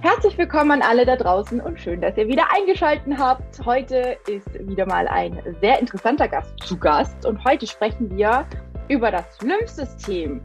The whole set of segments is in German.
Herzlich willkommen an alle da draußen und schön, dass ihr wieder eingeschaltet habt. Heute ist wieder mal ein sehr interessanter Gast zu Gast und heute sprechen wir über das Lymphsystem.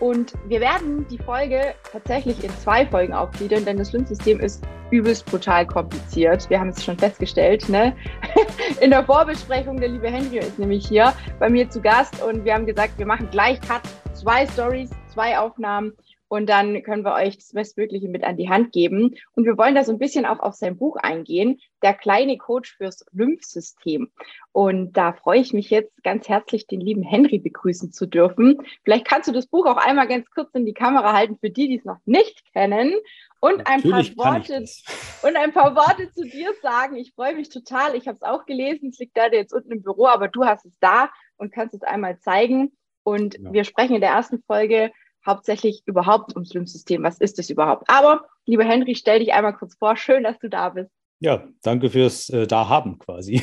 Und wir werden die Folge tatsächlich in zwei Folgen aufgliedern, denn das Lymphsystem ist übelst brutal kompliziert. Wir haben es schon festgestellt. Ne? In der Vorbesprechung, der liebe Henry ist nämlich hier bei mir zu Gast und wir haben gesagt, wir machen gleich Cut, zwei Stories, zwei Aufnahmen und dann können wir euch das Bestmögliche mit an die Hand geben. Und wir wollen da so ein bisschen auch auf sein Buch eingehen, der kleine Coach fürs Lymphsystem. Und da freue ich mich jetzt ganz herzlich, den lieben Henry begrüßen zu dürfen. Vielleicht kannst du das Buch auch einmal ganz kurz in die Kamera halten für die, die es noch nicht kennen. Und ein, paar Worte, und ein paar Worte zu dir sagen. Ich freue mich total. Ich habe es auch gelesen. Es liegt da jetzt unten im Büro, aber du hast es da und kannst es einmal zeigen. Und ja. wir sprechen in der ersten Folge hauptsächlich überhaupt ums Lymphsystem. Was ist es überhaupt? Aber, lieber Henry, stell dich einmal kurz vor. Schön, dass du da bist. Ja, danke fürs äh, Dahaben quasi.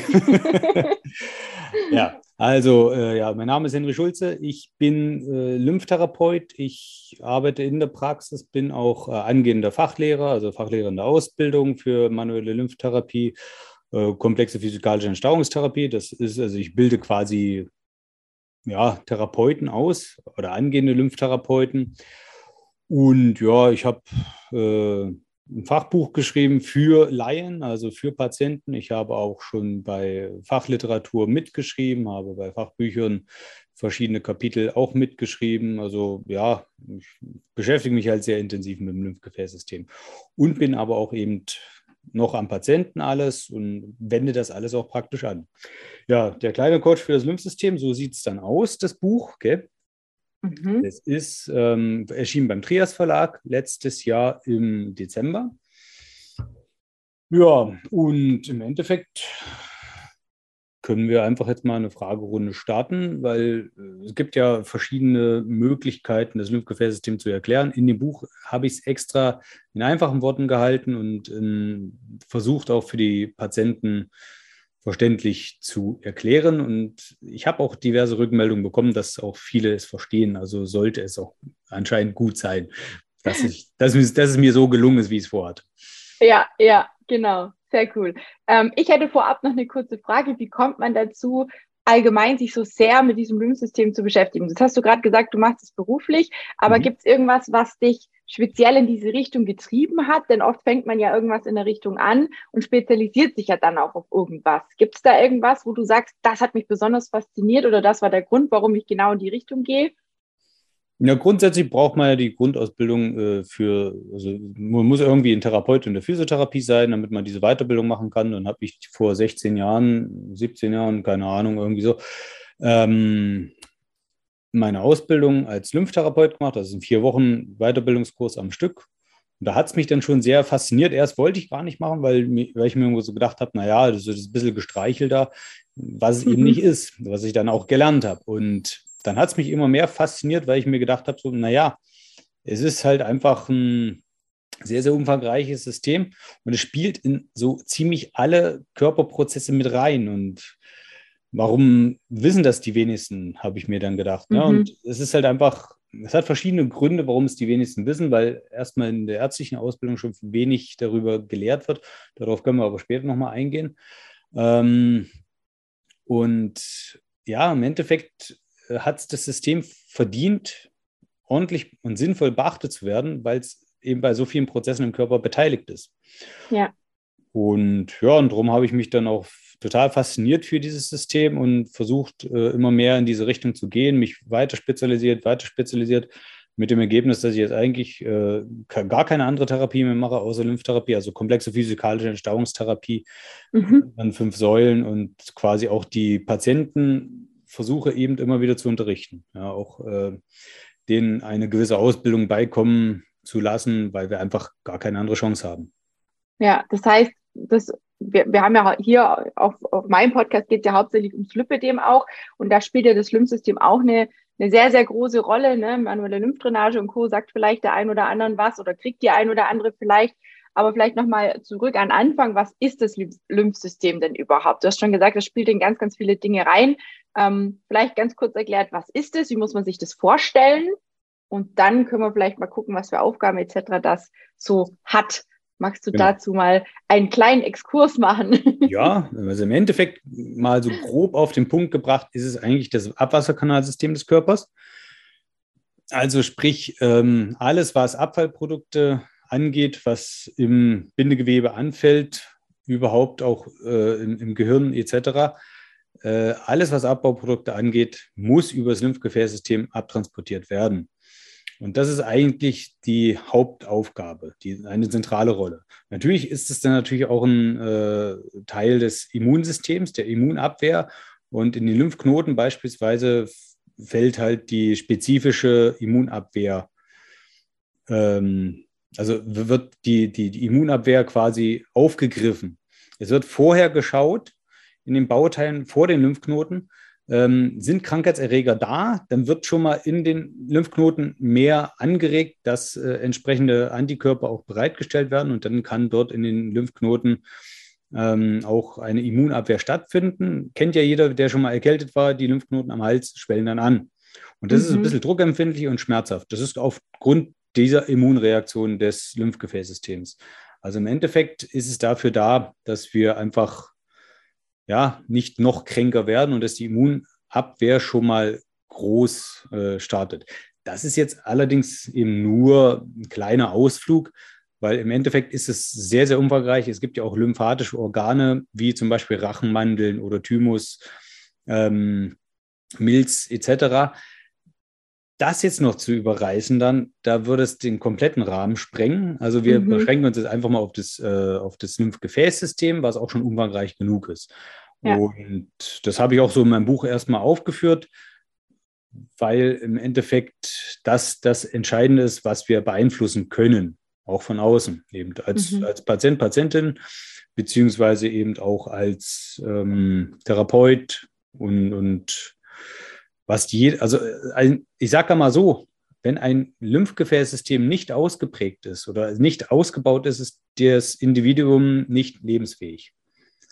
ja, also, äh, ja, mein Name ist Henry Schulze. Ich bin äh, Lymphtherapeut. Ich arbeite in der Praxis, bin auch äh, angehender Fachlehrer, also Fachlehrer in der Ausbildung für manuelle Lymphtherapie, äh, komplexe physikalische Entstauungstherapie. Das ist, also ich bilde quasi ja, Therapeuten aus oder angehende Lymphtherapeuten. Und ja, ich habe äh, ein Fachbuch geschrieben für Laien, also für Patienten. Ich habe auch schon bei Fachliteratur mitgeschrieben, habe bei Fachbüchern verschiedene Kapitel auch mitgeschrieben. Also ja, ich beschäftige mich halt sehr intensiv mit dem Lymphgefäßsystem und bin aber auch eben noch am Patienten alles und wende das alles auch praktisch an. Ja, der kleine Coach für das Lymphsystem, so sieht es dann aus, das Buch. Gell? Mhm. Es ist ähm, erschienen beim Trias Verlag letztes Jahr im Dezember. Ja, und im Endeffekt können wir einfach jetzt mal eine Fragerunde starten, weil äh, es gibt ja verschiedene Möglichkeiten, das Lymphgefäßsystem zu erklären. In dem Buch habe ich es extra in einfachen Worten gehalten und äh, versucht auch für die Patienten verständlich zu erklären. Und ich habe auch diverse Rückmeldungen bekommen, dass auch viele es verstehen. Also sollte es auch anscheinend gut sein, dass, ich, dass, dass es mir so gelungen ist, wie es vorhatte. Ja, ja, genau. Sehr cool. Ähm, ich hätte vorab noch eine kurze Frage. Wie kommt man dazu, allgemein sich so sehr mit diesem Lymphsystem zu beschäftigen? Das hast du gerade gesagt, du machst es beruflich, aber mhm. gibt es irgendwas, was dich speziell in diese Richtung getrieben hat? Denn oft fängt man ja irgendwas in der Richtung an und spezialisiert sich ja dann auch auf irgendwas. Gibt es da irgendwas, wo du sagst, das hat mich besonders fasziniert oder das war der Grund, warum ich genau in die Richtung gehe? Ja, grundsätzlich braucht man ja die Grundausbildung äh, für, also man muss irgendwie ein Therapeut in der Physiotherapie sein, damit man diese Weiterbildung machen kann. Dann habe ich vor 16 Jahren, 17 Jahren, keine Ahnung, irgendwie so, ähm, meine Ausbildung als Lymphtherapeut gemacht. Das ist ein vier Wochen Weiterbildungskurs am Stück. Und da hat es mich dann schon sehr fasziniert. Erst wollte ich gar nicht machen, weil, weil ich mir irgendwo so gedacht habe, naja, das ist ein bisschen gestreichelt da, was es mhm. eben nicht ist, was ich dann auch gelernt habe. Und dann hat es mich immer mehr fasziniert, weil ich mir gedacht habe, so, naja, es ist halt einfach ein sehr, sehr umfangreiches System und es spielt in so ziemlich alle Körperprozesse mit rein. Und warum wissen das die wenigsten, habe ich mir dann gedacht. Ne? Mhm. Und es ist halt einfach, es hat verschiedene Gründe, warum es die wenigsten wissen, weil erstmal in der ärztlichen Ausbildung schon wenig darüber gelehrt wird. Darauf können wir aber später nochmal eingehen. Ähm, und ja, im Endeffekt äh, hat das System verdient, ordentlich und sinnvoll beachtet zu werden, weil es eben bei so vielen Prozessen im Körper beteiligt ist. Ja. Und ja, und darum habe ich mich dann auch total fasziniert für dieses System und versucht, äh, immer mehr in diese Richtung zu gehen, mich weiter spezialisiert, weiter spezialisiert, mit dem Ergebnis, dass ich jetzt eigentlich äh, gar keine andere Therapie mehr mache, außer Lymftherapie, also komplexe physikalische Entstauungstherapie mhm. an fünf Säulen und quasi auch die Patienten versuche eben immer wieder zu unterrichten. Ja, auch äh, denen eine gewisse Ausbildung beikommen zu lassen, weil wir einfach gar keine andere Chance haben. Ja, das heißt, das, wir, wir haben ja hier auf, auf meinem Podcast geht es ja hauptsächlich ums Lymphedem auch und da spielt ja das Lymphsystem auch eine, eine sehr, sehr große Rolle. Ne? Manuelle Lymphdrainage und Co. sagt vielleicht der ein oder anderen was oder kriegt die ein oder andere vielleicht. Aber vielleicht nochmal zurück an Anfang. Was ist das Lymphsystem denn überhaupt? Du hast schon gesagt, das spielt in ganz, ganz viele Dinge rein. Ähm, vielleicht ganz kurz erklärt, was ist es? Wie muss man sich das vorstellen? Und dann können wir vielleicht mal gucken, was für Aufgaben etc. das so hat. Magst du genau. dazu mal einen kleinen Exkurs machen? Ja, also im Endeffekt mal so grob auf den Punkt gebracht, ist es eigentlich das Abwasserkanalsystem des Körpers. Also sprich, ähm, alles, was Abfallprodukte angeht, was im Bindegewebe anfällt, überhaupt auch äh, im, im, Gehirn etc., äh, alles, was Abbauprodukte angeht, muss über das Lymphgefäßsystem abtransportiert werden. Und das ist eigentlich die Hauptaufgabe, die, eine zentrale Rolle. Natürlich ist es dann natürlich auch ein äh, Teil des Immunsystems, der Immunabwehr. Und in den Lymphknoten beispielsweise fällt halt die spezifische Immunabwehr, ähm, also wird die, die, die Immunabwehr quasi aufgegriffen. Es wird vorher geschaut in den Bauteilen vor den Lymphknoten, ähm, sind Krankheitserreger da, dann wird schon mal in den Lymphknoten mehr angeregt, dass äh, entsprechende Antikörper auch bereitgestellt werden und dann kann dort in den Lymphknoten ähm, auch eine Immunabwehr stattfinden. Kennt ja jeder, der schon mal erkältet war, die Lymphknoten am Hals schwellen dann an. Und das mhm. ist ein mhm. bisschen druckempfindlich und schmerzhaft. Das ist aufgrund dieser Immunreaktion des Lymphgefäßsystems. Also im Endeffekt ist es dafür da, dass wir einfach ja, nicht noch kränker werden und dass die Immunabwehr schon mal groß äh, startet. Das ist jetzt allerdings eben nur ein kleiner Ausflug, weil im Endeffekt ist es sehr, sehr umfangreich. Es gibt ja auch lymphatische Organe, wie zum Beispiel Rachenmandeln oder Thymus, ähm, Milz etc. Das jetzt noch zu überreißen, dann, da würde es den kompletten Rahmen sprengen. Also wir mhm. beschränken uns jetzt einfach mal auf das, äh, auf das Lymphgefäßsystem, was auch schon umfangreich genug ist. Ja. Und das habe ich auch so in meinem Buch erstmal aufgeführt, weil im Endeffekt das das Entscheidende ist, was wir beeinflussen können, auch von außen, eben als, mhm. als Patient, Patientin, beziehungsweise eben auch als ähm, Therapeut und, und was die, also ein, ich sage mal so, wenn ein Lymphgefäßsystem nicht ausgeprägt ist oder nicht ausgebaut ist, ist das Individuum nicht lebensfähig.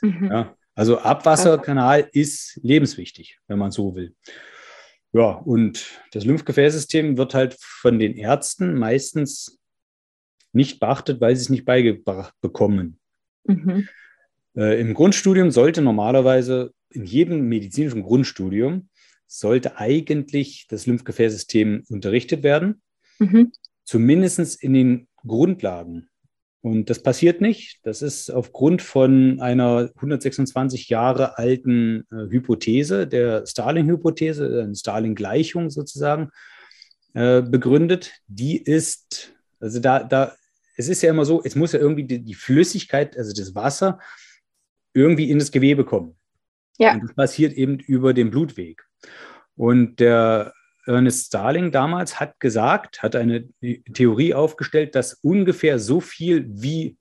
Mhm. Ja, also Abwasserkanal ist lebenswichtig, wenn man so will. Ja, und das Lymphgefäßsystem wird halt von den Ärzten meistens nicht beachtet, weil sie es nicht beigebracht bekommen. Mhm. Äh, Im Grundstudium sollte normalerweise in jedem medizinischen Grundstudium sollte eigentlich das Lymphgefäßsystem unterrichtet werden, mhm. zumindest in den Grundlagen. Und das passiert nicht. Das ist aufgrund von einer 126 Jahre alten äh, Hypothese, der Starling-Hypothese, eine Starling-Gleichung sozusagen, äh, begründet. Die ist, also da, da, es ist ja immer so, es muss ja irgendwie die, die Flüssigkeit, also das Wasser, irgendwie in das Gewebe kommen. Ja. Und das passiert eben über den Blutweg. Und der Ernest Starling damals hat gesagt, hat eine Theorie aufgestellt, dass ungefähr so viel wie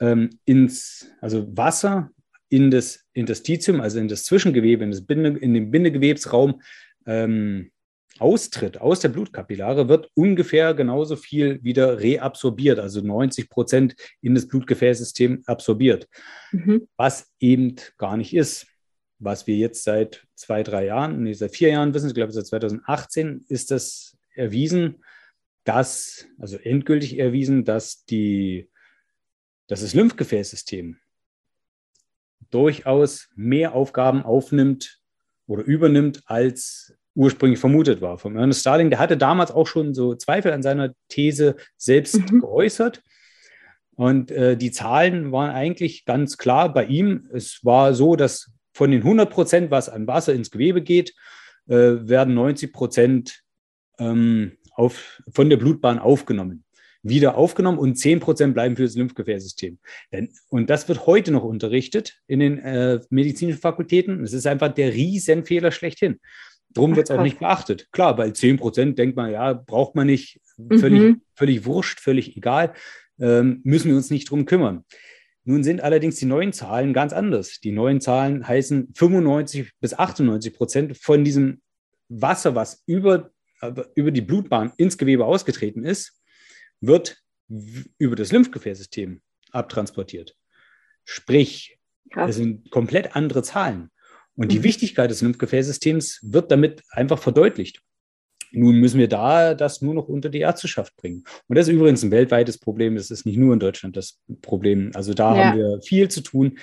ähm, ins, also Wasser in das Interstitium, also in das Zwischengewebe, in, das Binde, in den Bindegewebsraum ähm, austritt aus der Blutkapillare, wird ungefähr genauso viel wieder reabsorbiert, also 90 Prozent in das Blutgefäßsystem absorbiert, mhm. was eben gar nicht ist was wir jetzt seit zwei, drei Jahren, nee, seit vier Jahren wissen, ich glaube seit 2018 ist das erwiesen, dass, also endgültig erwiesen, dass, die, dass das Lymphgefäßsystem durchaus mehr Aufgaben aufnimmt oder übernimmt, als ursprünglich vermutet war. Von Ernest Starling, der hatte damals auch schon so Zweifel an seiner These selbst mhm. geäußert. Und äh, die Zahlen waren eigentlich ganz klar bei ihm. Es war so, dass von den 100 Prozent, was an Wasser ins Gewebe geht, äh, werden 90 Prozent ähm, auf, von der Blutbahn aufgenommen, wieder aufgenommen und 10 Prozent bleiben für das Lymphgefäßsystem. Denn, und das wird heute noch unterrichtet in den äh, medizinischen Fakultäten. Es ist einfach der Riesenfehler schlechthin. Drum wird es auch nicht beachtet. Klar, bei 10 Prozent denkt man, ja, braucht man nicht, völlig, mhm. völlig wurscht, völlig egal, ähm, müssen wir uns nicht drum kümmern. Nun sind allerdings die neuen Zahlen ganz anders. Die neuen Zahlen heißen 95 bis 98 Prozent von diesem Wasser, was über, über die Blutbahn ins Gewebe ausgetreten ist, wird über das Lymphgefäßsystem abtransportiert. Sprich, Krass. es sind komplett andere Zahlen. Und die mhm. Wichtigkeit des Lymphgefäßsystems wird damit einfach verdeutlicht. Nun müssen wir da das nur noch unter die Ärzteschaft bringen. Und das ist übrigens ein weltweites Problem. Das ist nicht nur in Deutschland das Problem. Also da ja. haben wir viel zu tun.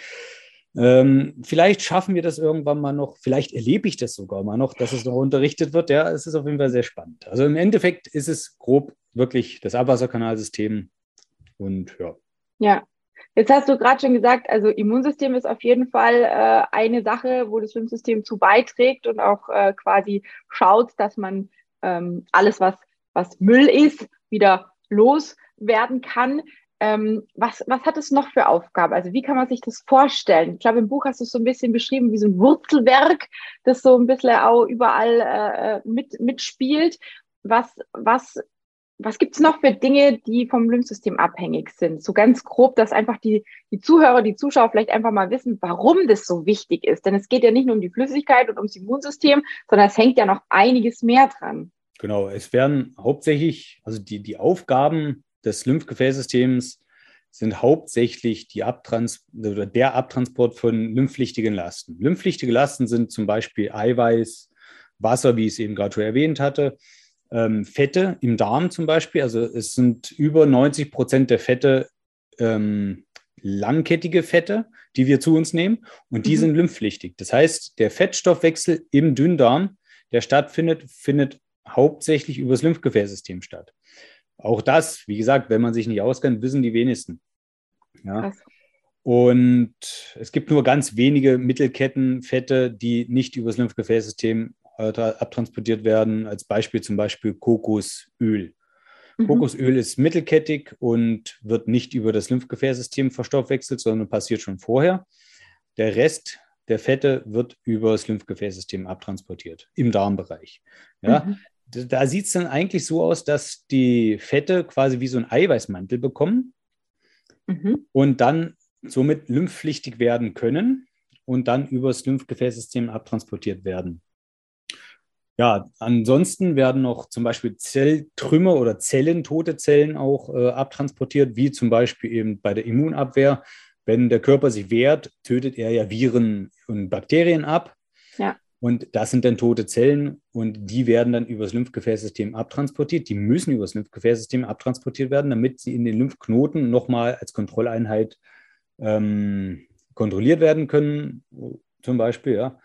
Ähm, vielleicht schaffen wir das irgendwann mal noch. Vielleicht erlebe ich das sogar mal noch, dass es noch unterrichtet wird. Ja, es ist auf jeden Fall sehr spannend. Also im Endeffekt ist es grob wirklich das Abwasserkanalsystem. Und ja. Ja, Jetzt hast du gerade schon gesagt, also Immunsystem ist auf jeden Fall äh, eine Sache, wo das Schwimmsystem zu beiträgt und auch äh, quasi schaut, dass man ähm, alles, was, was Müll ist, wieder loswerden kann. Ähm, was, was hat es noch für Aufgaben? Also wie kann man sich das vorstellen? Ich glaube, im Buch hast du es so ein bisschen beschrieben wie so ein Wurzelwerk, das so ein bisschen auch überall äh, mit, mitspielt. Was, was was gibt es noch für Dinge, die vom Lymphsystem abhängig sind? So ganz grob, dass einfach die, die Zuhörer, die Zuschauer vielleicht einfach mal wissen, warum das so wichtig ist. Denn es geht ja nicht nur um die Flüssigkeit und ums Immunsystem, sondern es hängt ja noch einiges mehr dran. Genau, es werden hauptsächlich, also die, die Aufgaben des Lymphgefäßsystems sind hauptsächlich die Abtrans oder der Abtransport von lymphpflichtigen Lasten. Lymphpflichtige Lasten sind zum Beispiel Eiweiß, Wasser, wie ich es eben gerade schon erwähnt hatte, ähm, Fette im Darm zum Beispiel. Also es sind über 90 Prozent der Fette ähm, langkettige Fette, die wir zu uns nehmen und die mhm. sind lymphpflichtig. Das heißt, der Fettstoffwechsel im Dünndarm, der stattfindet, findet hauptsächlich über das Lymphgefäßsystem statt. Auch das, wie gesagt, wenn man sich nicht auskennt, wissen die wenigsten. Ja. Und es gibt nur ganz wenige Mittelkettenfette, die nicht über das Lymphgefäßsystem abtransportiert werden. Als Beispiel zum Beispiel Kokosöl. Mhm. Kokosöl ist mittelkettig und wird nicht über das Lymphgefäßsystem verstoffwechselt, sondern passiert schon vorher. Der Rest der Fette wird über das Lymphgefäßsystem abtransportiert im Darmbereich. Ja, mhm. Da sieht es dann eigentlich so aus, dass die Fette quasi wie so ein Eiweißmantel bekommen mhm. und dann somit lymphpflichtig werden können und dann über das Lymphgefäßsystem abtransportiert werden. Ja, ansonsten werden noch zum Beispiel Zelltrümmer oder Zellen, tote Zellen auch äh, abtransportiert, wie zum Beispiel eben bei der Immunabwehr. Wenn der Körper sich wehrt, tötet er ja Viren und Bakterien ab. Ja. Und das sind dann tote Zellen und die werden dann über das Lymphgefäßsystem abtransportiert. Die müssen über das Lymphgefäßsystem abtransportiert werden, damit sie in den Lymphknoten nochmal als Kontrolleinheit ähm, kontrolliert werden können, zum Beispiel. Ja.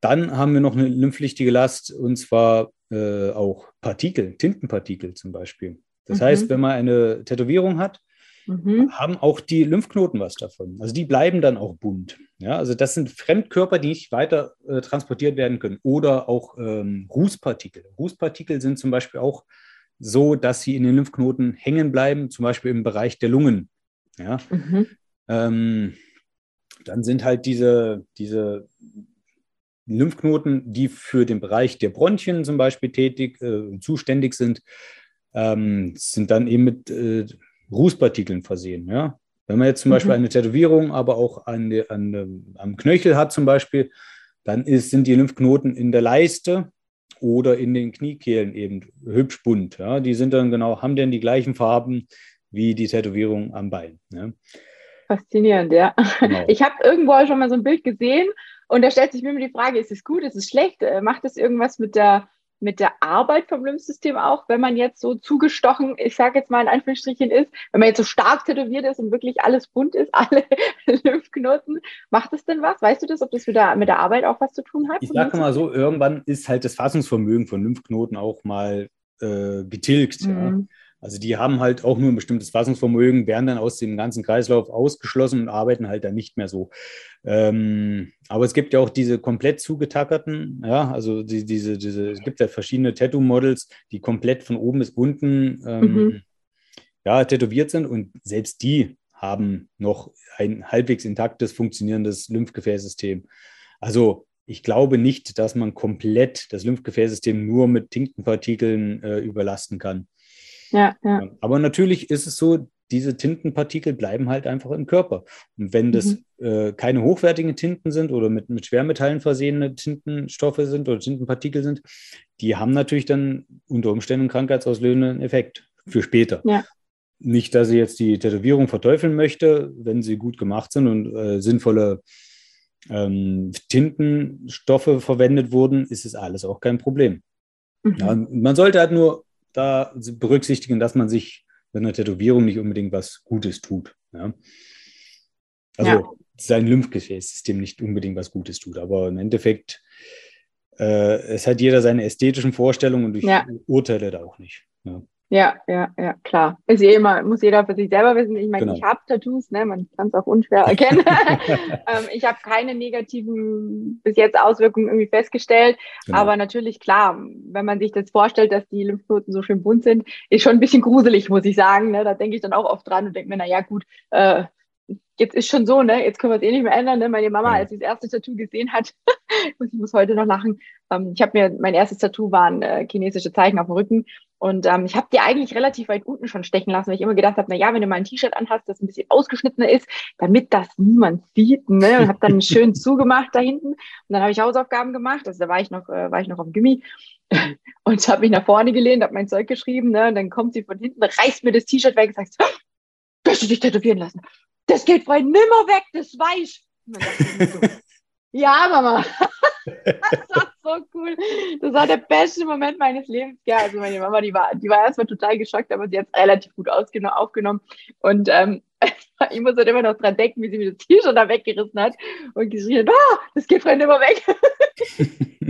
Dann haben wir noch eine lymphpflichtige Last und zwar äh, auch Partikel, Tintenpartikel zum Beispiel. Das mhm. heißt, wenn man eine Tätowierung hat, mhm. haben auch die Lymphknoten was davon. Also die bleiben dann auch bunt. Ja, also das sind Fremdkörper, die nicht weiter äh, transportiert werden können. Oder auch ähm, Rußpartikel. Rußpartikel sind zum Beispiel auch so, dass sie in den Lymphknoten hängen bleiben, zum Beispiel im Bereich der Lungen. Ja. Mhm. Ähm, dann sind halt diese, diese Lymphknoten, die für den Bereich der Bronchien zum Beispiel tätig, äh, zuständig sind, ähm, sind dann eben mit äh, Rußpartikeln versehen. Ja? Wenn man jetzt zum mhm. Beispiel eine Tätowierung, aber auch an, an der, am Knöchel hat zum Beispiel, dann ist, sind die Lymphknoten in der Leiste oder in den Kniekehlen eben hübsch bunt. Ja? Die sind dann genau, haben dann die gleichen Farben wie die Tätowierung am Bein. Ja? Faszinierend, ja. Genau. Ich habe irgendwo schon mal so ein Bild gesehen und da stellt sich mir immer die Frage, ist es gut, ist es schlecht? Äh, macht es irgendwas mit der, mit der Arbeit vom Lymphsystem auch, wenn man jetzt so zugestochen, ich sage jetzt mal in Anführungsstrichen ist, wenn man jetzt so stark tätowiert ist und wirklich alles bunt ist, alle Lymphknoten, macht es denn was? Weißt du das, ob das mit der, mit der Arbeit auch was zu tun hat? Ich sage mal so, irgendwann ist halt das Fassungsvermögen von Lymphknoten auch mal äh, getilgt. Mhm. Ja. Also die haben halt auch nur ein bestimmtes Fassungsvermögen, werden dann aus dem ganzen Kreislauf ausgeschlossen und arbeiten halt dann nicht mehr so. Ähm, aber es gibt ja auch diese komplett zugetackerten, ja, also die, diese, diese, es gibt ja verschiedene Tattoo-Models, die komplett von oben bis unten ähm, mhm. ja, tätowiert sind und selbst die haben noch ein halbwegs intaktes, funktionierendes Lymphgefäßsystem. Also ich glaube nicht, dass man komplett das Lymphgefäßsystem nur mit Tintenpartikeln äh, überlasten kann. Ja, ja. Aber natürlich ist es so, diese Tintenpartikel bleiben halt einfach im Körper. Und wenn das mhm. äh, keine hochwertigen Tinten sind oder mit, mit Schwermetallen versehene Tintenstoffe sind oder Tintenpartikel sind, die haben natürlich dann unter Umständen einen krankheitsauslösenden Effekt für später. Ja. Nicht, dass ich jetzt die Tätowierung verteufeln möchte, wenn sie gut gemacht sind und äh, sinnvolle ähm, Tintenstoffe verwendet wurden, ist es alles auch kein Problem. Mhm. Ja, man sollte halt nur da berücksichtigen, dass man sich mit einer Tätowierung nicht unbedingt was Gutes tut. Ja? Also ja. sein Lymphgefäßsystem nicht unbedingt was Gutes tut, aber im Endeffekt äh, es hat jeder seine ästhetischen Vorstellungen und ich ja. urteile da auch nicht. Ja. Ja, ja, ja, klar. Ist eh immer, muss jeder für sich selber wissen. Ich meine, genau. ich habe Tattoos, ne? man kann es auch unschwer erkennen. ähm, ich habe keine negativen bis jetzt Auswirkungen irgendwie festgestellt. Genau. Aber natürlich, klar, wenn man sich das vorstellt, dass die Lymphknoten so schön bunt sind, ist schon ein bisschen gruselig, muss ich sagen. Ne? Da denke ich dann auch oft dran und denke mir, na ja, gut, äh, jetzt ist schon so, ne? Jetzt können wir es eh nicht mehr ändern. Ne? Meine Mama, als sie das erste Tattoo gesehen hat, ich muss heute noch lachen. Ähm, ich habe mir mein erstes Tattoo waren äh, chinesische Zeichen auf dem Rücken und ähm, ich habe die eigentlich relativ weit unten schon stechen lassen, weil ich immer gedacht habe, na ja, wenn du mal ein T-Shirt anhast, das ein bisschen ausgeschnittener ist, damit das niemand sieht, ne? Und habe dann schön zugemacht da hinten. Und dann habe ich Hausaufgaben gemacht. Also da war ich noch, äh, war ich noch auf dem Gimmi und habe mich nach vorne gelehnt, habe mein Zeug geschrieben. Ne? Und dann kommt sie von hinten, reißt mir das T-Shirt weg und sagt, wirst du dich tätowieren lassen? Das geht frei nimmer weg, das weiß ich. ja, Mama. das war so cool. Das war der beste Moment meines Lebens. Ja, also meine Mama, die war, die war erstmal total geschockt, aber sie hat es relativ gut aufgenommen. Und ähm, ich muss halt immer noch dran denken, wie sie mir das T-Shirt da weggerissen hat und geschrien hat, ah, das geht frei nimmer weg.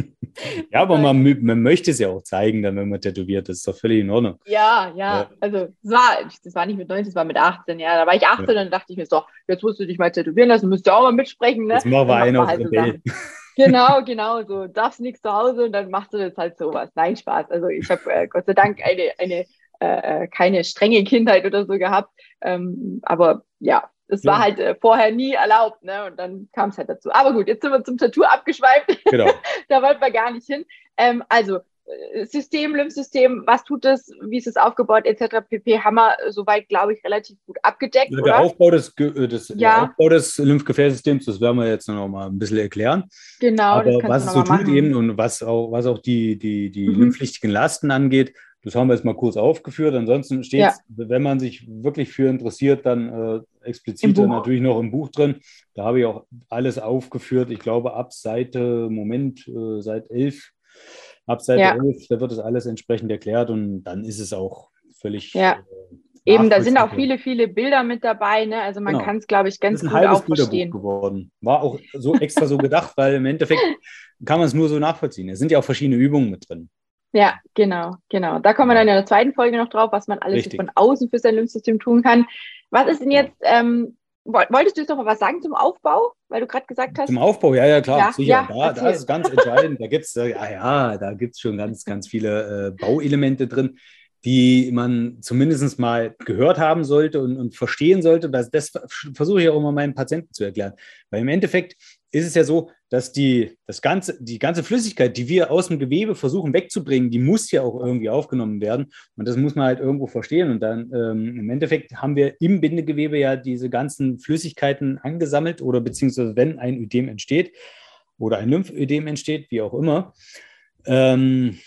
Ja, aber man, man möchte es ja auch zeigen, dann, wenn man tätowiert. Das ist doch völlig in Ordnung. Ja, ja. ja. Also, das war, das war nicht mit 19, das war mit 18. Ja, da war ich 18 ja. und dann dachte ich mir so, jetzt musst du dich mal tätowieren lassen, müsst ihr auch mal mitsprechen. Ne? Jetzt machen wir einen auf halt so Genau, genau. So, darfst nichts zu Hause und dann machst du das halt sowas. Nein, Spaß. Also, ich habe äh, Gott sei Dank eine, eine äh, äh, keine strenge Kindheit oder so gehabt. Ähm, aber ja, das ja. war halt äh, vorher nie erlaubt, ne? Und dann kam es halt dazu. Aber gut, jetzt sind wir zum Tattoo abgeschweift. Genau. da wollten wir gar nicht hin. Ähm, also äh, System, Lymphsystem, was tut es, wie ist es aufgebaut, etc. pp. haben wir soweit, glaube ich, relativ gut abgedeckt. Der, Aufbau des, äh, des, ja. der Aufbau des Lymphgefäßsystems, das werden wir jetzt noch mal ein bisschen erklären. Genau. Aber was es so tut machen. eben und was auch, was auch die, die, die mhm. lymphpflichtigen Lasten angeht, das haben wir jetzt mal kurz aufgeführt. Ansonsten steht es, ja. wenn man sich wirklich für interessiert, dann äh, explizit natürlich noch im Buch drin. Da habe ich auch alles aufgeführt. Ich glaube, ab Seite, Moment, äh, seit 11, ab Seite ja. 11, da wird das alles entsprechend erklärt und dann ist es auch völlig. Ja. Äh, Eben, da sind auch viele, viele Bilder mit dabei. Ne? Also man genau. kann es, glaube ich, ganz gut auch verstehen. geworden. War auch so extra so gedacht, weil im Endeffekt kann man es nur so nachvollziehen. Es sind ja auch verschiedene Übungen mit drin. Ja, genau, genau. Da kommen wir dann in der zweiten Folge noch drauf, was man alles von außen für sein Lymphsystem tun kann. Was ist denn jetzt, ähm, wolltest du jetzt noch mal was sagen zum Aufbau, weil du gerade gesagt hast? Zum Aufbau, ja, ja, klar, ja, sicher. Ja, da, da, ist es ganz entscheidend. Da gibt es, ja, ja, da schon ganz, ganz viele äh, Bauelemente drin, die man zumindest mal gehört haben sollte und, und verstehen sollte. Das, das versuche ich auch immer meinen Patienten zu erklären. Weil im Endeffekt ist es ja so, dass die, das ganze, die ganze Flüssigkeit, die wir aus dem Gewebe versuchen wegzubringen, die muss ja auch irgendwie aufgenommen werden. Und das muss man halt irgendwo verstehen. Und dann ähm, im Endeffekt haben wir im Bindegewebe ja diese ganzen Flüssigkeiten angesammelt oder beziehungsweise wenn ein Ödem entsteht oder ein Lymphödem entsteht, wie auch immer. Ähm,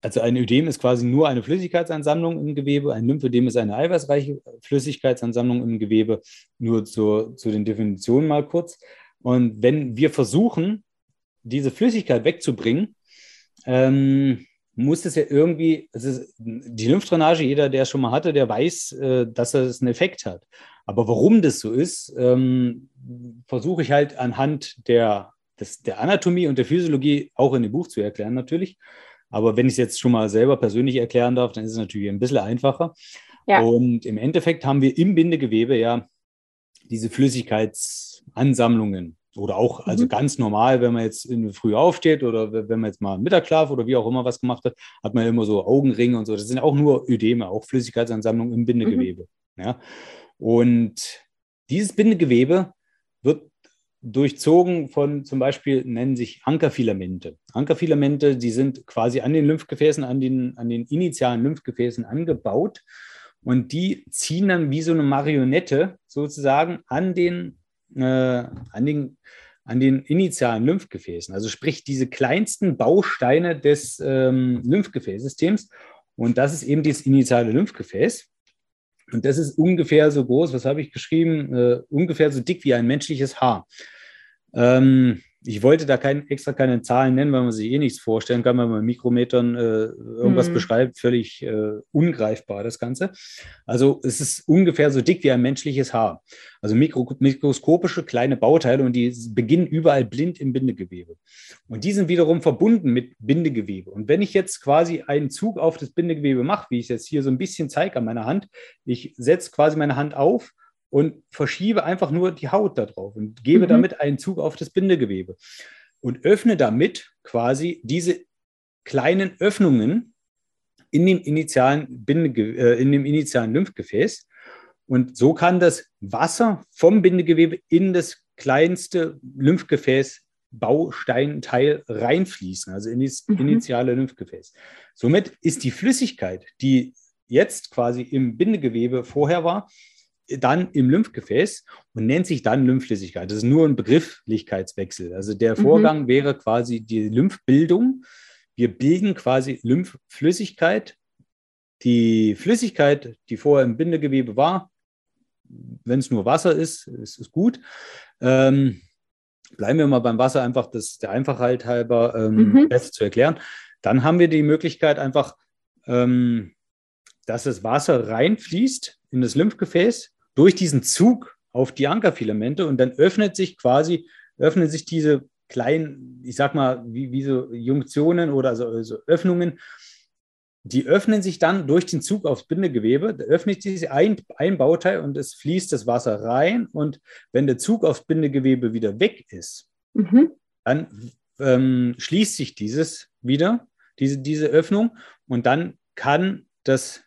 also ein Ödem ist quasi nur eine Flüssigkeitsansammlung im Gewebe, ein Lymphödem ist eine eiweißreiche Flüssigkeitsansammlung im Gewebe. Nur zu, zu den Definitionen mal kurz. Und wenn wir versuchen, diese Flüssigkeit wegzubringen, ähm, muss es ja irgendwie, also die Lymphdrainage, jeder, der es schon mal hatte, der weiß, äh, dass das einen Effekt hat. Aber warum das so ist, ähm, versuche ich halt anhand der, des, der Anatomie und der Physiologie auch in dem Buch zu erklären, natürlich. Aber wenn ich es jetzt schon mal selber persönlich erklären darf, dann ist es natürlich ein bisschen einfacher. Ja. Und im Endeffekt haben wir im Bindegewebe ja diese Flüssigkeitsansammlungen. Oder auch, also mhm. ganz normal, wenn man jetzt in früh aufsteht oder wenn man jetzt mal Mittagsschlaf oder wie auch immer was gemacht hat, hat man immer so Augenringe und so. Das sind auch nur Ödeme, auch Flüssigkeitsansammlungen im Bindegewebe. Mhm. Ja? Und dieses Bindegewebe wird durchzogen von zum Beispiel, nennen sich Ankerfilamente. Ankerfilamente, die sind quasi an den Lymphgefäßen, an den, an den initialen Lymphgefäßen angebaut und die ziehen dann wie so eine Marionette sozusagen an den, äh, an den, an den initialen Lymphgefäßen. Also sprich diese kleinsten Bausteine des ähm, Lymphgefäßsystems. Und das ist eben das initiale Lymphgefäß. Und das ist ungefähr so groß, was habe ich geschrieben? Äh, ungefähr so dick wie ein menschliches Haar. Ähm, ich wollte da kein, extra keine Zahlen nennen, weil man sich eh nichts vorstellen kann, wenn man Mikrometern äh, irgendwas mhm. beschreibt, völlig äh, ungreifbar das Ganze. Also es ist ungefähr so dick wie ein menschliches Haar. Also mikro, mikroskopische kleine Bauteile und die beginnen überall blind im Bindegewebe. Und die sind wiederum verbunden mit Bindegewebe. Und wenn ich jetzt quasi einen Zug auf das Bindegewebe mache, wie ich es jetzt hier so ein bisschen zeige an meiner Hand, ich setze quasi meine Hand auf und verschiebe einfach nur die Haut da drauf und gebe mhm. damit einen Zug auf das Bindegewebe und öffne damit quasi diese kleinen Öffnungen in dem initialen, Bindege äh, in dem initialen Lymphgefäß. Und so kann das Wasser vom Bindegewebe in das kleinste Lymphgefäß Bausteinteil reinfließen, also in das mhm. initiale Lymphgefäß. Somit ist die Flüssigkeit, die jetzt quasi im Bindegewebe vorher war, dann im Lymphgefäß und nennt sich dann Lymphflüssigkeit. Das ist nur ein Begrifflichkeitswechsel. Also der mhm. Vorgang mhm. wäre quasi die Lymphbildung. Wir bilden quasi Lymphflüssigkeit. Die Flüssigkeit, die vorher im Bindegewebe war, wenn es nur Wasser ist, ist es gut. Ähm, bleiben wir mal beim Wasser, einfach das der Einfachheit halber ähm, mhm. besser zu erklären. Dann haben wir die Möglichkeit einfach, ähm, dass das Wasser reinfließt in das Lymphgefäß durch diesen Zug auf die Ankerfilamente und dann öffnet sich quasi, öffnen sich diese kleinen, ich sag mal, wie, wie so Junktionen oder so, so Öffnungen, die öffnen sich dann durch den Zug aufs Bindegewebe, da öffnet sich ein, ein Bauteil und es fließt das Wasser rein und wenn der Zug aufs Bindegewebe wieder weg ist, mhm. dann ähm, schließt sich dieses wieder, diese, diese Öffnung und dann kann das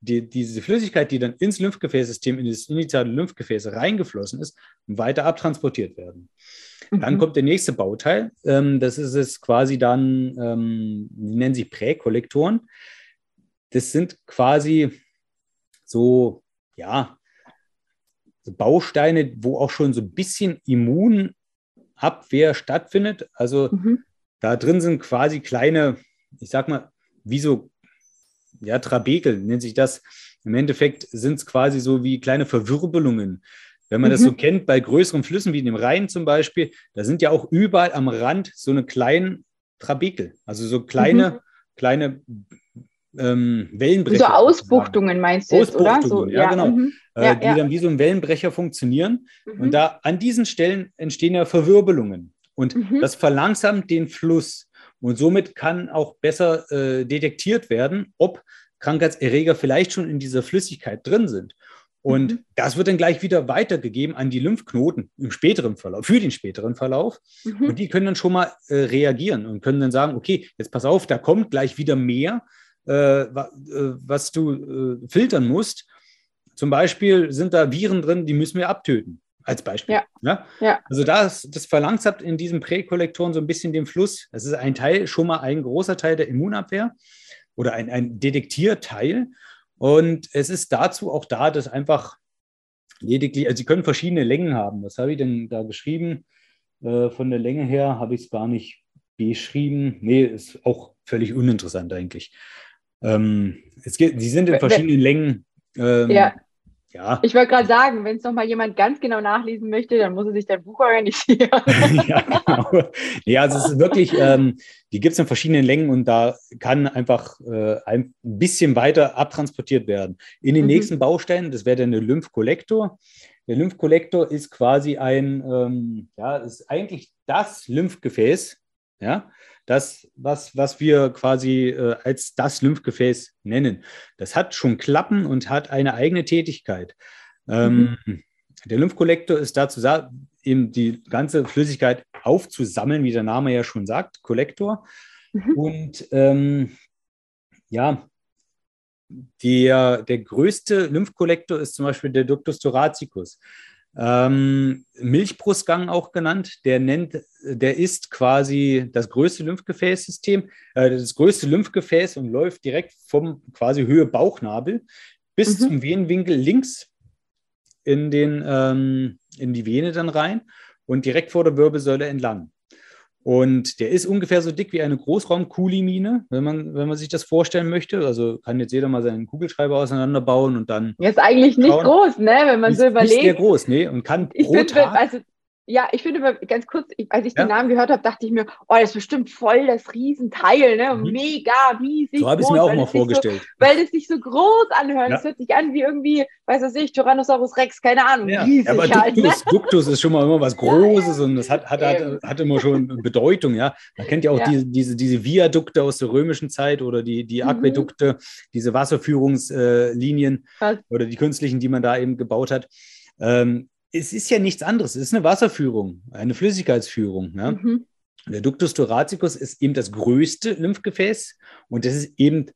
die, diese Flüssigkeit, die dann ins Lymphgefäßsystem, in das initiale Lymphgefäß reingeflossen ist, weiter abtransportiert werden. Mhm. Dann kommt der nächste Bauteil. Ähm, das ist es quasi dann, ähm, die nennen sich Präkollektoren. Das sind quasi so, ja, so Bausteine, wo auch schon so ein bisschen Immunabwehr stattfindet. Also mhm. da drin sind quasi kleine, ich sag mal, wie so ja, Trabekel nennt sich das. Im Endeffekt sind es quasi so wie kleine Verwirbelungen. Wenn man mhm. das so kennt, bei größeren Flüssen wie dem Rhein zum Beispiel, da sind ja auch überall am Rand so eine kleinen Trabekel, also so kleine, mhm. kleine ähm, Wellenbrecher. So Ausbuchtungen meinst du jetzt, oder? So, ja, ja, genau. Mhm. Äh, ja, die ja. dann wie so ein Wellenbrecher funktionieren. Und mhm. da an diesen Stellen entstehen ja Verwirbelungen. Und mhm. das verlangsamt den Fluss. Und somit kann auch besser äh, detektiert werden, ob Krankheitserreger vielleicht schon in dieser Flüssigkeit drin sind. Und mhm. das wird dann gleich wieder weitergegeben an die Lymphknoten im späteren Verlauf, für den späteren Verlauf. Mhm. Und die können dann schon mal äh, reagieren und können dann sagen, okay, jetzt pass auf, da kommt gleich wieder mehr, äh, äh, was du äh, filtern musst. Zum Beispiel sind da Viren drin, die müssen wir abtöten als Beispiel. Ja. ja? ja. Also das, das verlangsamt in diesen Präkollektoren so ein bisschen den Fluss. Das ist ein Teil, schon mal ein großer Teil der Immunabwehr oder ein, ein Detektierteil. Und es ist dazu auch da, dass einfach lediglich, also sie können verschiedene Längen haben. Was habe ich denn da geschrieben? Äh, von der Länge her habe ich es gar nicht beschrieben. Nee, ist auch völlig uninteressant eigentlich. Ähm, es geht, sie sind in verschiedenen Längen. Ähm, ja. Ja. Ich wollte gerade sagen, wenn es nochmal jemand ganz genau nachlesen möchte, dann muss er sich dein Buch organisieren. ja, genau. Ja, also es ist wirklich, ähm, die gibt es in verschiedenen Längen und da kann einfach äh, ein bisschen weiter abtransportiert werden. In den mhm. nächsten Bausteinen, das wäre dann der Lymphkollektor. Der Lymphkollektor ist quasi ein, ähm, ja, ist eigentlich das Lymphgefäß, ja, das, was, was wir quasi äh, als das Lymphgefäß nennen. Das hat schon Klappen und hat eine eigene Tätigkeit. Ähm, mhm. Der Lymphkollektor ist dazu da, eben die ganze Flüssigkeit aufzusammeln, wie der Name ja schon sagt, Kollektor. Mhm. Und ähm, ja, der, der größte Lymphkollektor ist zum Beispiel der Ductus thoracicus. Ähm, Milchbrustgang auch genannt, der nennt, der ist quasi das größte Lymphgefäßsystem, äh, das größte Lymphgefäß und läuft direkt vom quasi Höhe Bauchnabel bis mhm. zum Venenwinkel links in, den, ähm, in die Vene dann rein und direkt vor der Wirbelsäule entlang. Und der ist ungefähr so dick wie eine Großraumkulimine, wenn man, wenn man sich das vorstellen möchte. Also kann jetzt jeder mal seinen Kugelschreiber auseinanderbauen und dann. ist eigentlich nicht schauen. groß, ne? Wenn man ist, so überlegt. Ist sehr groß, ne? Und kann ich pro bin, Tag. Also Ja, ich finde ganz kurz, als ich ja. den Namen gehört habe, dachte ich mir, oh, das ist bestimmt voll das Riesenteil, ne? Mhm. Mega riesig. So habe ich es mir auch mal vorgestellt. So, weil es sich so groß anhört. Es ja. hört sich an wie irgendwie, weiß was ich, Tyrannosaurus Rex, keine Ahnung. Ja. Riesig aber halt, Duktus, ne? Duktus ist schon mal immer was Großes und das hat, hat, hat, hat, immer schon Bedeutung, ja. Man kennt ja auch diese, diese, diese Viadukte aus der römischen Zeit oder die, die mhm. Aquädukte, mhm. diese Wasserführungslinien äh, oder die künstlichen, die man da eben gebaut hat. Ähm, es ist ja nichts anderes. Es ist eine Wasserführung, eine Flüssigkeitsführung. Ja? Mhm. Der Ductus thoracicus ist eben das größte Lymphgefäß und das ist eben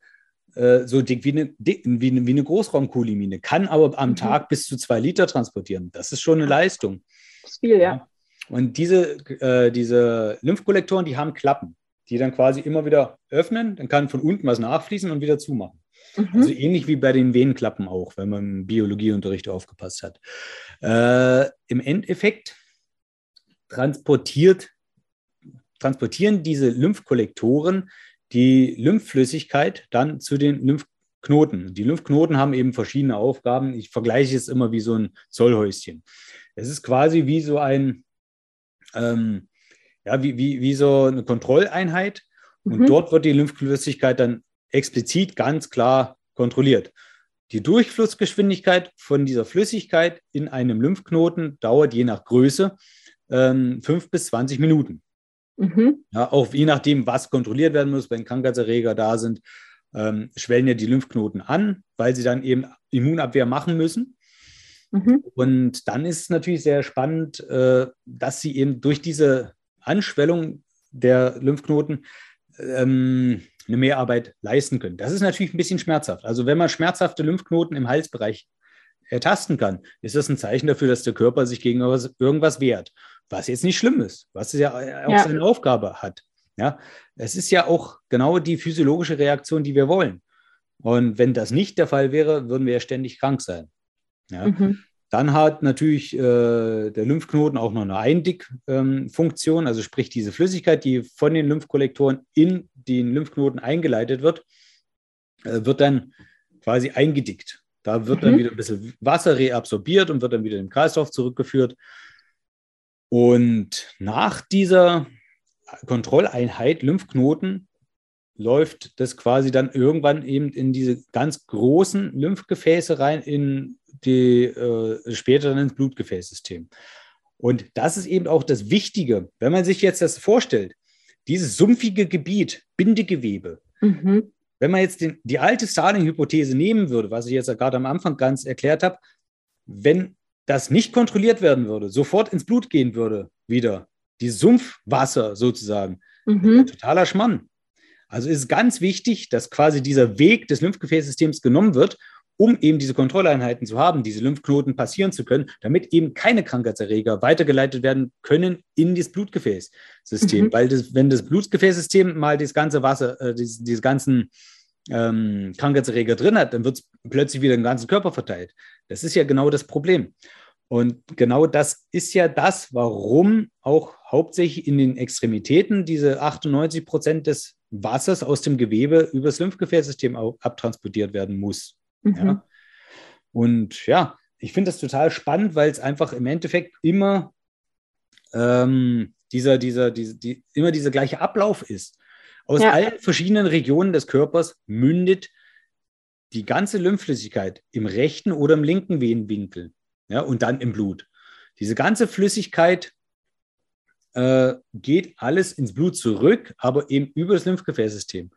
äh, so dick wie eine, dick, wie eine, wie eine Großraumkolimine, kann aber am mhm. Tag bis zu zwei Liter transportieren. Das ist schon eine Leistung. Das ist viel, ja. Und diese, äh, diese Lymphkollektoren, die haben Klappen, die dann quasi immer wieder öffnen, dann kann von unten was nachfließen und wieder zumachen. Mhm. Also ähnlich wie bei den Venenklappen auch, wenn man im Biologieunterricht aufgepasst hat. Äh, Im Endeffekt transportiert, transportieren diese Lymphkollektoren die Lymphflüssigkeit dann zu den Lymphknoten. Die Lymphknoten haben eben verschiedene Aufgaben. Ich vergleiche es immer wie so ein Zollhäuschen. Es ist quasi wie so ein, ähm, ja, wie, wie, wie so eine Kontrolleinheit. Und mhm. dort wird die Lymphflüssigkeit dann explizit ganz klar kontrolliert. Die Durchflussgeschwindigkeit von dieser Flüssigkeit in einem Lymphknoten dauert je nach Größe ähm, 5 bis 20 Minuten. Mhm. Ja, auch je nachdem, was kontrolliert werden muss, wenn Krankheitserreger da sind, ähm, schwellen ja die Lymphknoten an, weil sie dann eben Immunabwehr machen müssen. Mhm. Und dann ist es natürlich sehr spannend, äh, dass sie eben durch diese Anschwellung der Lymphknoten ähm, eine Mehrarbeit leisten können. Das ist natürlich ein bisschen schmerzhaft. Also wenn man schmerzhafte Lymphknoten im Halsbereich ertasten kann, ist das ein Zeichen dafür, dass der Körper sich gegen irgendwas wehrt. Was jetzt nicht schlimm ist, was ja auch ja. seine Aufgabe hat. Ja, es ist ja auch genau die physiologische Reaktion, die wir wollen. Und wenn das nicht der Fall wäre, würden wir ja ständig krank sein. Ja? Mhm. Dann hat natürlich äh, der Lymphknoten auch noch eine Eindickfunktion, ähm, also sprich diese Flüssigkeit, die von den Lymphkollektoren in den Lymphknoten eingeleitet wird, äh, wird dann quasi eingedickt. Da wird mhm. dann wieder ein bisschen Wasser reabsorbiert und wird dann wieder im Kreislauf zurückgeführt. Und nach dieser Kontrolleinheit Lymphknoten läuft das quasi dann irgendwann eben in diese ganz großen Lymphgefäße rein, in die äh, später dann ins Blutgefäßsystem. Und das ist eben auch das Wichtige, wenn man sich jetzt das vorstellt, dieses sumpfige Gebiet, Bindegewebe, mhm. wenn man jetzt den, die alte Starling-Hypothese nehmen würde, was ich jetzt gerade am Anfang ganz erklärt habe, wenn das nicht kontrolliert werden würde, sofort ins Blut gehen würde, wieder, die Sumpfwasser sozusagen, mhm. totaler Schmann. Also ist ganz wichtig, dass quasi dieser Weg des Lymphgefäßsystems genommen wird um eben diese Kontrolleinheiten zu haben, diese Lymphknoten passieren zu können, damit eben keine Krankheitserreger weitergeleitet werden können in das Blutgefäßsystem. Mhm. Weil das, wenn das Blutgefäßsystem mal das ganze Wasser, äh, diese, diese ganzen ähm, Krankheitserreger drin hat, dann wird es plötzlich wieder im ganzen Körper verteilt. Das ist ja genau das Problem. Und genau das ist ja das, warum auch hauptsächlich in den Extremitäten diese 98 Prozent des Wassers aus dem Gewebe übers Lymphgefäßsystem abtransportiert werden muss. Mhm. Ja? Und ja, ich finde das total spannend, weil es einfach im Endeffekt immer ähm, dieser, dieser, diese, die, immer dieser gleiche Ablauf ist. Aus ja. allen verschiedenen Regionen des Körpers mündet die ganze Lymphflüssigkeit im rechten oder im linken Venenwinkel ja, und dann im Blut. Diese ganze Flüssigkeit äh, geht alles ins Blut zurück, aber eben über das Lymphgefäßsystem.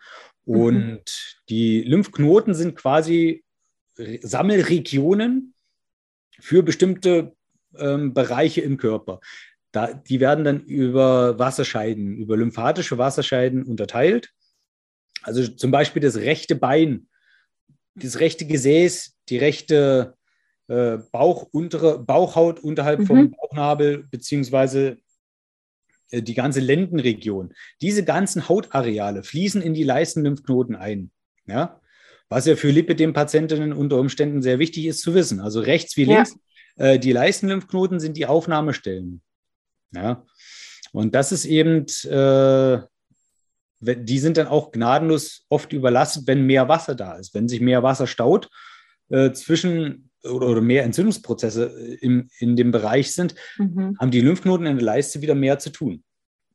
Mhm. Und mhm. die Lymphknoten sind quasi Sammelregionen für bestimmte ähm, Bereiche im Körper. Da, die werden dann über Wasserscheiden, über lymphatische Wasserscheiden unterteilt. Also zum Beispiel das rechte Bein, das rechte Gesäß, die rechte äh, Bauch, untere, Bauchhaut unterhalb mhm. vom Bauchnabel, beziehungsweise äh, die ganze Lendenregion. Diese ganzen Hautareale fließen in die Leistenlymphknoten ein. Ja? Was ja für Lipidem-Patientinnen unter Umständen sehr wichtig ist zu wissen. Also rechts wie links, ja. äh, die Leistenlymphknoten sind die Aufnahmestellen. Ja. Und das ist eben, äh, die sind dann auch gnadenlos oft überlastet, wenn mehr Wasser da ist. Wenn sich mehr Wasser staut äh, zwischen oder, oder mehr Entzündungsprozesse im, in dem Bereich sind, mhm. haben die Lymphknoten in der Leiste wieder mehr zu tun.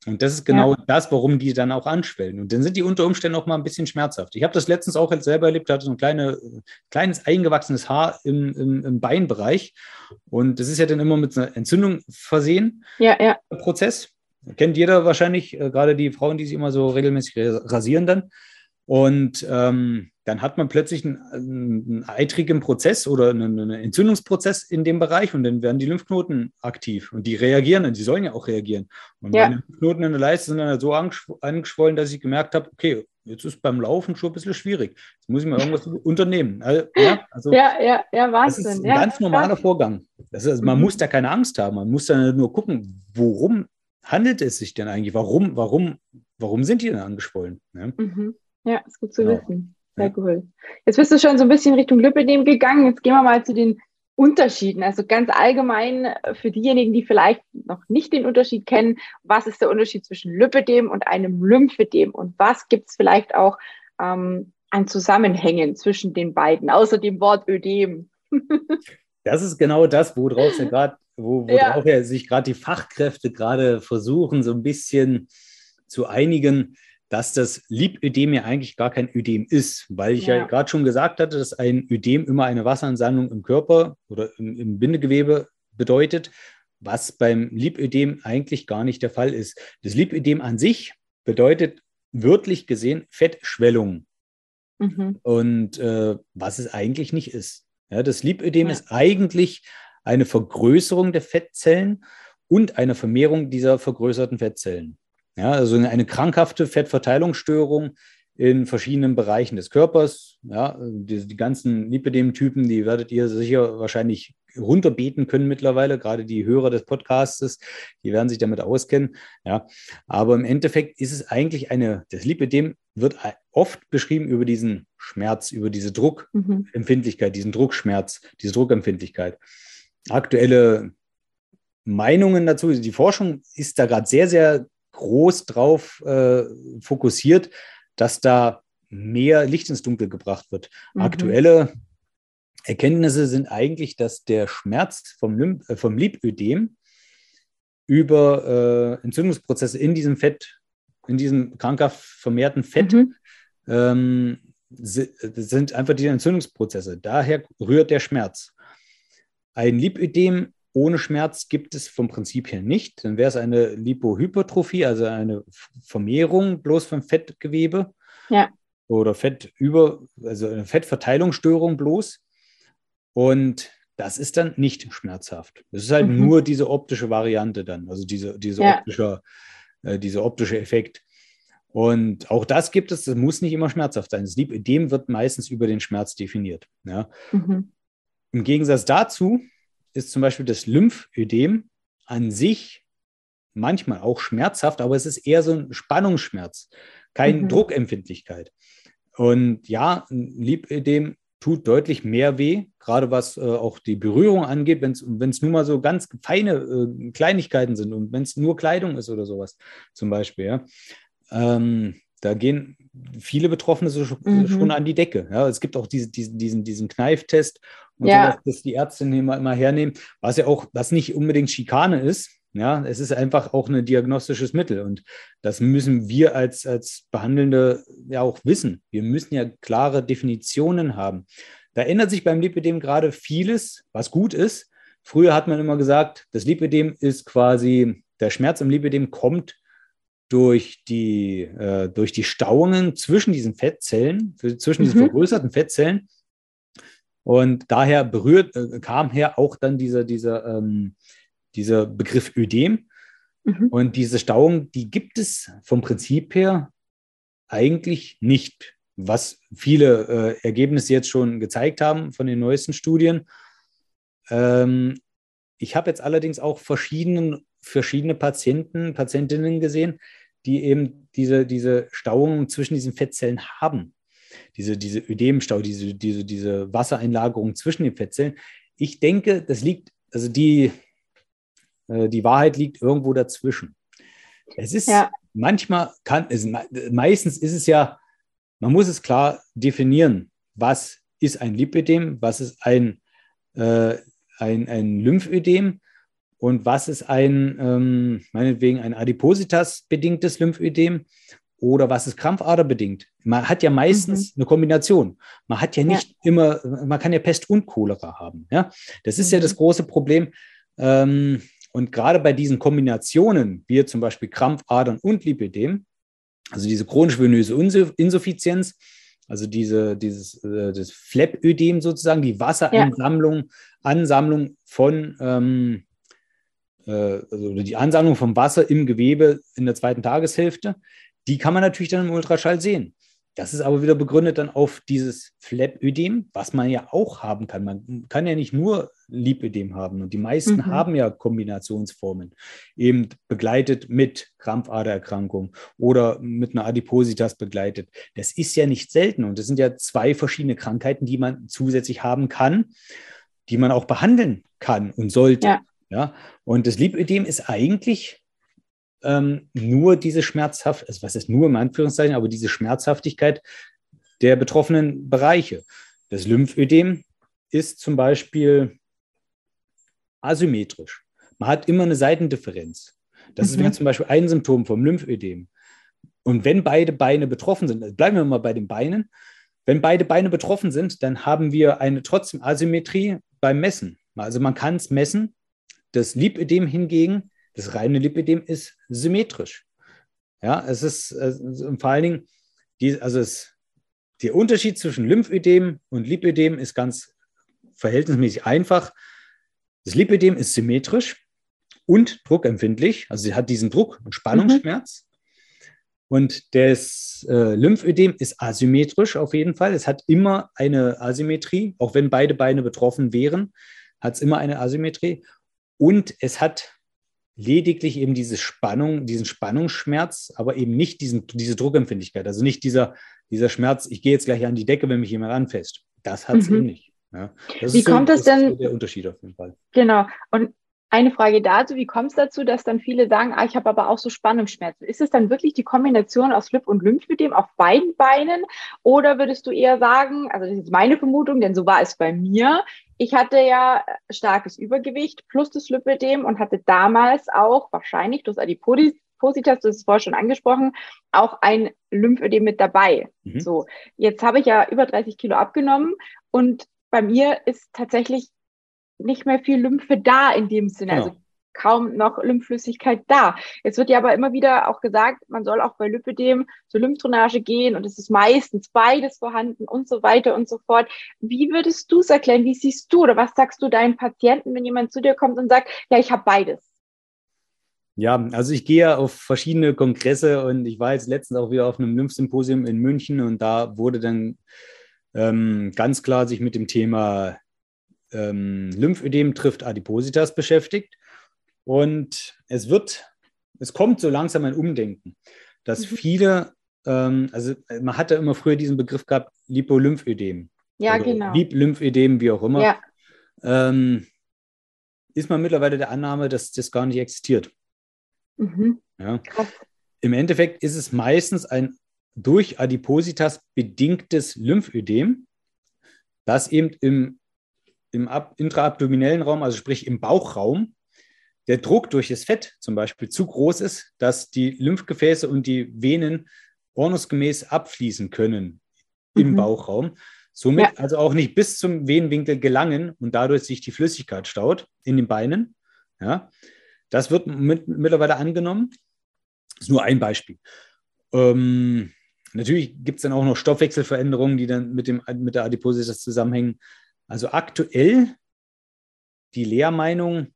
Und das ist genau ja. das, warum die dann auch anschwellen. Und dann sind die unter Umständen auch mal ein bisschen schmerzhaft. Ich habe das letztens auch jetzt selber erlebt, hatte so ein kleine, kleines eingewachsenes Haar im, im, im, Beinbereich. Und das ist ja dann immer mit einer Entzündung versehen, ja, ja. Prozess. Kennt jeder wahrscheinlich, äh, gerade die Frauen, die sich immer so regelmäßig rasieren dann. Und ähm, dann hat man plötzlich einen, einen eitrigen Prozess oder einen, einen, Entzündungsprozess in dem Bereich und dann werden die Lymphknoten aktiv und die reagieren und die sollen ja auch reagieren. Und ja. meine Lymphknoten in der Leiste sind dann so angeschwollen, dass ich gemerkt habe, okay, jetzt ist beim Laufen schon ein bisschen schwierig. Jetzt muss ich mal irgendwas unternehmen. Also, ja, also, ja, ja, ja, Wahnsinn. Das ist ein ja, ganz normaler Vorgang. Das ist, also, man mhm. muss da keine Angst haben. Man muss dann nur gucken, worum handelt es sich denn eigentlich? Warum, warum, warum sind die denn angeschwollen? Ja, mhm. ja ist gut zu genau. wissen. Sehr cool. Jetzt bist du schon so ein bisschen Richtung Lipidem gegangen. Jetzt gehen wir mal zu den Unterschieden. Also ganz allgemein äh, für diejenigen, die vielleicht noch nicht den Unterschied kennen, was ist der Unterschied zwischen Lipidem und einem Lymphedem und was gibt es vielleicht auch ähm, an Zusammenhängen zwischen den beiden, außer dem Wort Ödem? das ist genau das, worauf ja gerade, wo, worauf ja. sich gerade die Fachkräfte gerade versuchen, so ein bisschen zu einigen dass das Lipödem ja eigentlich gar kein Ödem ist, weil ich ja, ja gerade schon gesagt hatte, dass ein Ödem immer eine Wasseransammlung im Körper oder im, im Bindegewebe bedeutet, was beim Lipödem eigentlich gar nicht der Fall ist. Das Lipödem an sich bedeutet wörtlich gesehen Fettschwellung. Mhm. Und äh, was es eigentlich nicht ist. Ja, das Lipödem ja. ist eigentlich eine Vergrößerung der Fettzellen und eine Vermehrung dieser vergrößerten Fettzellen. Ja, also eine krankhafte Fettverteilungsstörung in verschiedenen Bereichen des Körpers. Ja, die, die ganzen Lipidem-Typen, die werdet ihr sicher wahrscheinlich runterbeten können mittlerweile, gerade die Hörer des Podcasts, die werden sich damit auskennen. Ja, aber im Endeffekt ist es eigentlich eine, das Lipidem wird oft beschrieben über diesen Schmerz, über diese Druckempfindlichkeit, mhm. diesen Druckschmerz, diese Druckempfindlichkeit. Aktuelle Meinungen dazu, die Forschung ist da gerade sehr, sehr groß drauf äh, fokussiert, dass da mehr Licht ins Dunkel gebracht wird. Mhm. Aktuelle Erkenntnisse sind eigentlich, dass der Schmerz vom, Lymph, äh, vom Lipödem über äh, Entzündungsprozesse in diesem Fett, in diesem krankhaft vermehrten Fett, mhm. ähm, sind einfach die Entzündungsprozesse. Daher rührt der Schmerz. Ein Lipödem ohne Schmerz gibt es vom Prinzip her nicht. Dann wäre es eine Lipohypertrophie, also eine Vermehrung bloß vom Fettgewebe. Ja. Oder Fettüber, also eine Fettverteilungsstörung bloß. Und das ist dann nicht schmerzhaft. Das ist halt mhm. nur diese optische Variante dann, also diese, diese, ja. optische, äh, dieser optische Effekt. Und auch das gibt es, das muss nicht immer schmerzhaft sein. Das Lipödem wird meistens über den Schmerz definiert. Ja. Mhm. Im Gegensatz dazu ist zum Beispiel das Lymphödem an sich manchmal auch schmerzhaft, aber es ist eher so ein Spannungsschmerz, keine mhm. Druckempfindlichkeit. Und ja, ein Lipödem tut deutlich mehr weh, gerade was äh, auch die Berührung angeht, wenn es nur mal so ganz feine äh, Kleinigkeiten sind und wenn es nur Kleidung ist oder sowas zum Beispiel. Ja. Ähm, da gehen viele Betroffene so mhm. schon an die Decke. Ja, es gibt auch diese, diesen, diesen, diesen Kneiftest und ja. so, dass die Ärztinnen immer, immer hernehmen, was ja auch, was nicht unbedingt Schikane ist. Ja, es ist einfach auch ein diagnostisches Mittel und das müssen wir als, als Behandelnde ja auch wissen. Wir müssen ja klare Definitionen haben. Da ändert sich beim Lipidem gerade vieles, was gut ist. Früher hat man immer gesagt, das Lipidem ist quasi, der Schmerz im Lipidem kommt durch die, äh, durch die Stauungen zwischen diesen Fettzellen, zwischen diesen mhm. vergrößerten Fettzellen. Und daher berührt, äh, kam her auch dann dieser, dieser, ähm, dieser Begriff Ödem. Mhm. Und diese Stauung, die gibt es vom Prinzip her eigentlich nicht, was viele äh, Ergebnisse jetzt schon gezeigt haben von den neuesten Studien. Ähm, ich habe jetzt allerdings auch verschiedene, verschiedene Patienten, Patientinnen gesehen, die eben diese, diese Stauungen zwischen diesen Fettzellen haben. Diese, diese Ödemstau, diese, diese, diese Wassereinlagerung zwischen den Fettzellen. Ich denke, das liegt, also die, äh, die Wahrheit liegt irgendwo dazwischen. Es ist ja. manchmal, kann, es, meistens ist es ja, man muss es klar definieren, was ist ein Lipidem, was ist ein äh, ein, ein Lymphödem und was ist ein, ähm, meinetwegen ein Adipositas-bedingtes Lymphödem oder was ist krampfaderbedingt? Man hat ja meistens mhm. eine Kombination. Man hat ja nicht ja. immer, man kann ja Pest und Cholera haben. Ja? Das ist mhm. ja das große Problem. Ähm, und gerade bei diesen Kombinationen, wie zum Beispiel Krampfadern und Lipidem, also diese chronisch venöse Insuffizienz, also diese, dieses äh, das Fleppödem sozusagen, die Wasseransammlung ja. Ansammlung von ähm, äh, also die Ansammlung vom Wasser im Gewebe in der zweiten Tageshälfte, die kann man natürlich dann im Ultraschall sehen. Das ist aber wieder begründet dann auf dieses Fleppödem, was man ja auch haben kann. Man kann ja nicht nur Lipödem haben und die meisten mhm. haben ja Kombinationsformen, eben begleitet mit Krampfadererkrankung oder mit einer Adipositas begleitet. Das ist ja nicht selten und das sind ja zwei verschiedene Krankheiten, die man zusätzlich haben kann, die man auch behandeln kann und sollte. Ja. Ja? Und das Lipödem ist eigentlich ähm, nur diese Schmerzhaft, also was ist nur im Anführungszeichen, aber diese Schmerzhaftigkeit der betroffenen Bereiche. Das Lymphödem ist zum Beispiel asymmetrisch. Man hat immer eine Seitendifferenz. Das mhm. ist zum Beispiel ein Symptom vom Lymphödem. Und wenn beide Beine betroffen sind, also bleiben wir mal bei den Beinen, wenn beide Beine betroffen sind, dann haben wir eine trotzdem Asymmetrie beim Messen. Also man kann es messen. Das Lipödem hingegen das reine Lipidem ist symmetrisch. Ja, es ist äh, vor allen Dingen, die, also es, der Unterschied zwischen Lymphödem und Lipödem ist ganz verhältnismäßig einfach. Das Lipödem ist symmetrisch und druckempfindlich, also sie hat diesen Druck- und Spannungsschmerz. Mhm. Und das äh, Lymphödem ist asymmetrisch auf jeden Fall. Es hat immer eine Asymmetrie, auch wenn beide Beine betroffen wären, hat es immer eine Asymmetrie. Und es hat lediglich eben diese Spannung, diesen Spannungsschmerz, aber eben nicht diesen, diese Druckempfindlichkeit. Also nicht dieser, dieser Schmerz, ich gehe jetzt gleich an die Decke, wenn mich jemand anfasst. Das hat es mhm. eben nicht. Ja, Wie kommt so, das denn? der Unterschied auf jeden Fall. Genau. Und eine Frage dazu, wie kommt es dazu, dass dann viele sagen, ah, ich habe aber auch so Spannungsschmerzen? Ist es dann wirklich die Kombination aus Lip- und Lymphödem auf beiden Beinen? Oder würdest du eher sagen, also das ist meine Vermutung, denn so war es bei mir, ich hatte ja starkes Übergewicht plus das Lipödem und hatte damals auch wahrscheinlich durch Adipositas, du hast es vorher schon angesprochen, auch ein Lymphödem mit dabei. Mhm. So, jetzt habe ich ja über 30 Kilo abgenommen und bei mir ist tatsächlich nicht mehr viel Lymphe da in dem Sinne. Genau. Also kaum noch Lymphflüssigkeit da. Jetzt wird ja aber immer wieder auch gesagt, man soll auch bei Lipidem zur Lymphdrainage gehen und es ist meistens beides vorhanden und so weiter und so fort. Wie würdest du es erklären? Wie siehst du oder was sagst du deinen Patienten, wenn jemand zu dir kommt und sagt, ja, ich habe beides? Ja, also ich gehe auf verschiedene Kongresse und ich war jetzt letztens auch wieder auf einem Lymphsymposium in München und da wurde dann ähm, ganz klar sich mit dem Thema ähm, Lymphödem trifft Adipositas beschäftigt. Und es wird, es kommt so langsam ein Umdenken, dass mhm. viele, ähm, also man hatte immer früher diesen Begriff gehabt, Lipolymphödem. Ja, genau. Lymphödem, wie auch immer. Ja. Ähm, ist man mittlerweile der Annahme, dass das gar nicht existiert. Mhm. Ja. Im Endeffekt ist es meistens ein durch Adipositas bedingtes Lymphödem, das eben im im intraabdominellen Raum, also sprich im Bauchraum, der Druck durch das Fett zum Beispiel zu groß ist, dass die Lymphgefäße und die Venen ordnungsgemäß abfließen können im mhm. Bauchraum. Somit ja. also auch nicht bis zum Venenwinkel gelangen und dadurch sich die Flüssigkeit staut in den Beinen. Ja, das wird mit, mittlerweile angenommen. Das ist nur ein Beispiel. Ähm, natürlich gibt es dann auch noch Stoffwechselveränderungen, die dann mit, dem, mit der Adipositas zusammenhängen. Also aktuell die Lehrmeinung,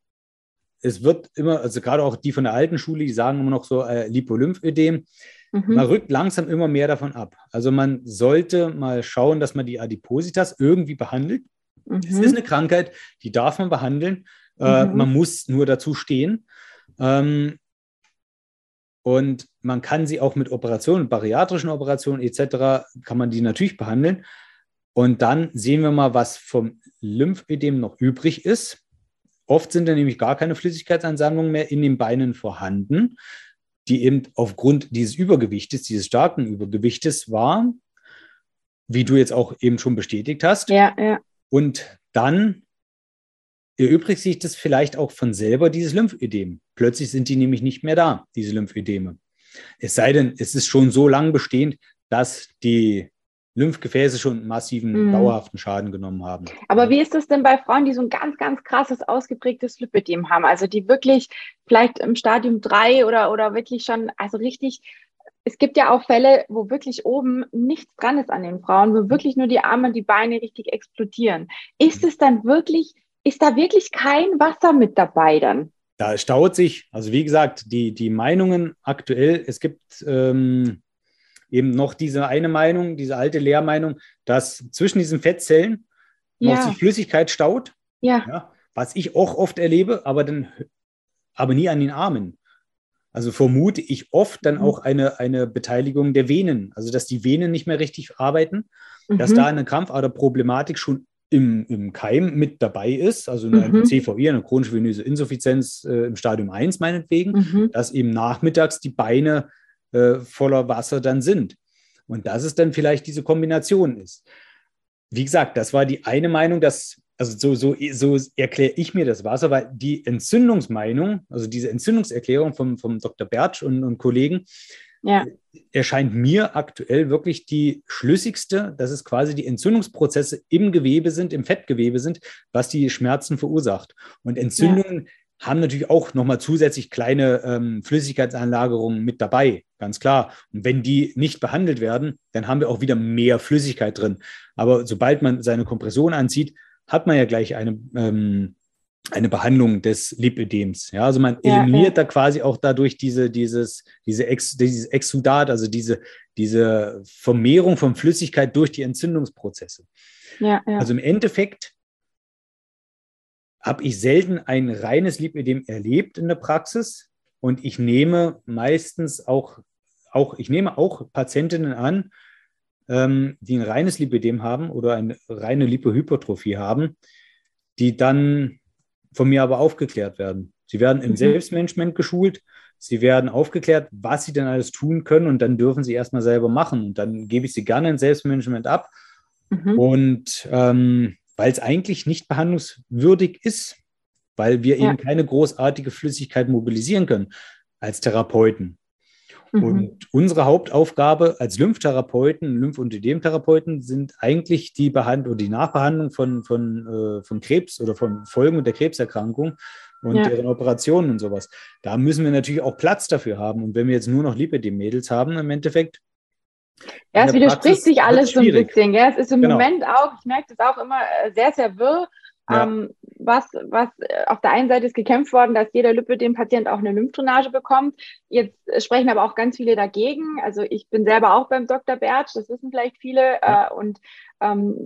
es wird immer, also gerade auch die von der alten Schule, die sagen immer noch so äh, Lipolymphödem, mhm. man rückt langsam immer mehr davon ab. Also man sollte mal schauen, dass man die Adipositas irgendwie behandelt. Mhm. Es ist eine Krankheit, die darf man behandeln. Äh, mhm. Man muss nur dazu stehen. Ähm, und man kann sie auch mit Operationen, bariatrischen Operationen etc., kann man die natürlich behandeln. Und dann sehen wir mal, was vom Lymphödem noch übrig ist. Oft sind da nämlich gar keine Flüssigkeitsansammlungen mehr in den Beinen vorhanden, die eben aufgrund dieses Übergewichtes, dieses starken Übergewichtes war, wie du jetzt auch eben schon bestätigt hast. Ja, ja. Und dann erübrigt sich das vielleicht auch von selber, dieses Lymphödem. Plötzlich sind die nämlich nicht mehr da, diese Lymphödeme. Es sei denn, es ist schon so lang bestehend, dass die Lymphgefäße schon massiven, mhm. dauerhaften Schaden genommen haben. Aber wie ist das denn bei Frauen, die so ein ganz, ganz krasses, ausgeprägtes Lipödem haben? Also die wirklich vielleicht im Stadium 3 oder, oder wirklich schon, also richtig, es gibt ja auch Fälle, wo wirklich oben nichts dran ist an den Frauen, wo wirklich nur die Arme und die Beine richtig explodieren. Ist mhm. es dann wirklich, ist da wirklich kein Wasser mit dabei dann? Da staut sich, also wie gesagt, die, die Meinungen aktuell, es gibt ähm, eben noch diese eine Meinung, diese alte Lehrmeinung, dass zwischen diesen Fettzellen ja. noch sich Flüssigkeit staut. Ja. ja. Was ich auch oft erlebe, aber dann aber nie an den Armen. Also vermute ich oft dann mhm. auch eine, eine Beteiligung der Venen, also dass die Venen nicht mehr richtig arbeiten, mhm. dass da eine Krampfaderproblematik schon im, im Keim mit dabei ist, also eine mhm. CVI, eine chronische venöse Insuffizienz äh, im Stadium 1 meinetwegen, mhm. dass eben nachmittags die Beine äh, voller Wasser dann sind. Und dass es dann vielleicht diese Kombination ist. Wie gesagt, das war die eine Meinung, dass, also so, so, so erkläre ich mir das Wasser, weil die Entzündungsmeinung, also diese Entzündungserklärung vom, vom Dr. Bertsch und, und Kollegen, ja. erscheint mir aktuell wirklich die schlüssigste, dass es quasi die Entzündungsprozesse im Gewebe sind, im Fettgewebe sind, was die Schmerzen verursacht. Und Entzündungen ja haben natürlich auch nochmal zusätzlich kleine ähm, Flüssigkeitsanlagerungen mit dabei, ganz klar. Und wenn die nicht behandelt werden, dann haben wir auch wieder mehr Flüssigkeit drin. Aber sobald man seine Kompression anzieht, hat man ja gleich eine, ähm, eine Behandlung des Lipödems. Ja, also man eliminiert ja, ja. da quasi auch dadurch diese, dieses, diese Ex, dieses Exudat, also diese, diese Vermehrung von Flüssigkeit durch die Entzündungsprozesse. Ja, also im Endeffekt habe ich selten ein reines Lipödem erlebt in der Praxis. Und ich nehme meistens auch, auch ich nehme auch Patientinnen an, ähm, die ein reines Lipödem haben oder eine reine Lipohypertrophie haben, die dann von mir aber aufgeklärt werden. Sie werden im mhm. Selbstmanagement geschult, sie werden aufgeklärt, was sie denn alles tun können und dann dürfen sie erstmal selber machen. Und dann gebe ich sie gerne ins Selbstmanagement ab. Mhm. Und ähm, weil es eigentlich nicht behandlungswürdig ist, weil wir ja. eben keine großartige Flüssigkeit mobilisieren können als Therapeuten. Mhm. Und unsere Hauptaufgabe als Lymphtherapeuten, Lymph- und Ödemtherapeuten sind eigentlich die Behandlung oder die Nachbehandlung von, von, äh, von Krebs oder von Folgen der Krebserkrankung und ja. deren Operationen und sowas. Da müssen wir natürlich auch Platz dafür haben. Und wenn wir jetzt nur noch Lipidem-Mädels haben, im Endeffekt, ja, es widerspricht sich alles so ein bisschen. Gell? Es ist im genau. Moment auch, ich merke das auch immer äh, sehr, sehr wirr. Ja. Ähm, was, was äh, auf der einen Seite ist gekämpft worden, dass jeder Lipödem-Patient auch eine Lymphdrainage bekommt. Jetzt sprechen aber auch ganz viele dagegen. Also ich bin selber auch beim Dr. Bertsch, das wissen vielleicht viele. Ja. Äh, und ähm,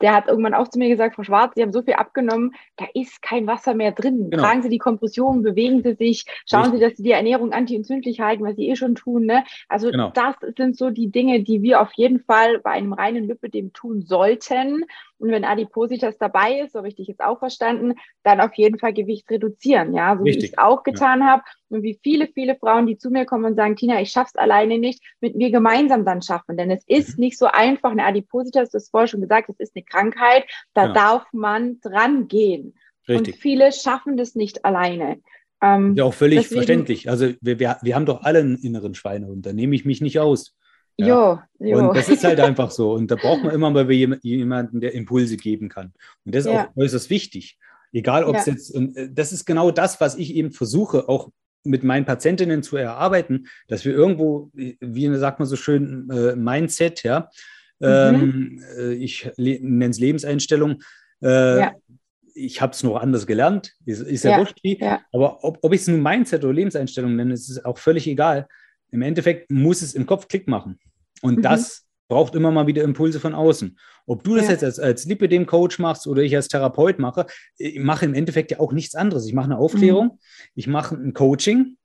der hat irgendwann auch zu mir gesagt, Frau Schwarz, Sie haben so viel abgenommen, da ist kein Wasser mehr drin. Genau. Tragen Sie die Kompression, bewegen Sie sich, schauen Richtig. Sie, dass Sie die Ernährung antientzündlich halten, was Sie eh schon tun. Ne? Also genau. das sind so die Dinge, die wir auf jeden Fall bei einem reinen Lipödem tun sollten. Und wenn Adipositas dabei ist, so habe ich dich jetzt auch verstanden, dann auf jeden Fall Gewicht reduzieren, ja, so Richtig. wie ich es auch getan ja. habe und wie viele, viele Frauen, die zu mir kommen und sagen, Tina, ich schaff's alleine nicht, mit mir gemeinsam dann schaffen. Denn es ist mhm. nicht so einfach, eine Adipositas, du hast vorher schon gesagt, es ist eine Krankheit, da ja. darf man dran gehen. Richtig. Und viele schaffen das nicht alleine. Ähm, ja, auch völlig deswegen, verständlich. Also wir, wir, wir haben doch alle einen inneren Schweinehund, da nehme ich mich nicht aus. Ja. Jo, jo. Und das ist halt einfach so. Und da braucht man immer mal jemanden, der Impulse geben kann. Und das ist ja. auch äußerst wichtig. Egal, ob es ja. jetzt, und äh, das ist genau das, was ich eben versuche, auch mit meinen Patientinnen zu erarbeiten, dass wir irgendwo, wie sagt man so schön, äh, Mindset, ja, mhm. ähm, äh, ich nenne es Lebenseinstellung, äh, ja. ich habe es noch anders gelernt, ist, ist ja, ja wurscht wie, ja. aber ob, ob ich es nun Mindset oder Lebenseinstellung nenne, ist es auch völlig egal. Im Endeffekt muss es im Kopf Klick machen. Und mhm. das braucht immer mal wieder Impulse von außen. Ob du das ja. jetzt als, als Lipidem-Coach machst oder ich als Therapeut mache, ich mache im Endeffekt ja auch nichts anderes. Ich mache eine Aufklärung, mhm. ich mache ein Coaching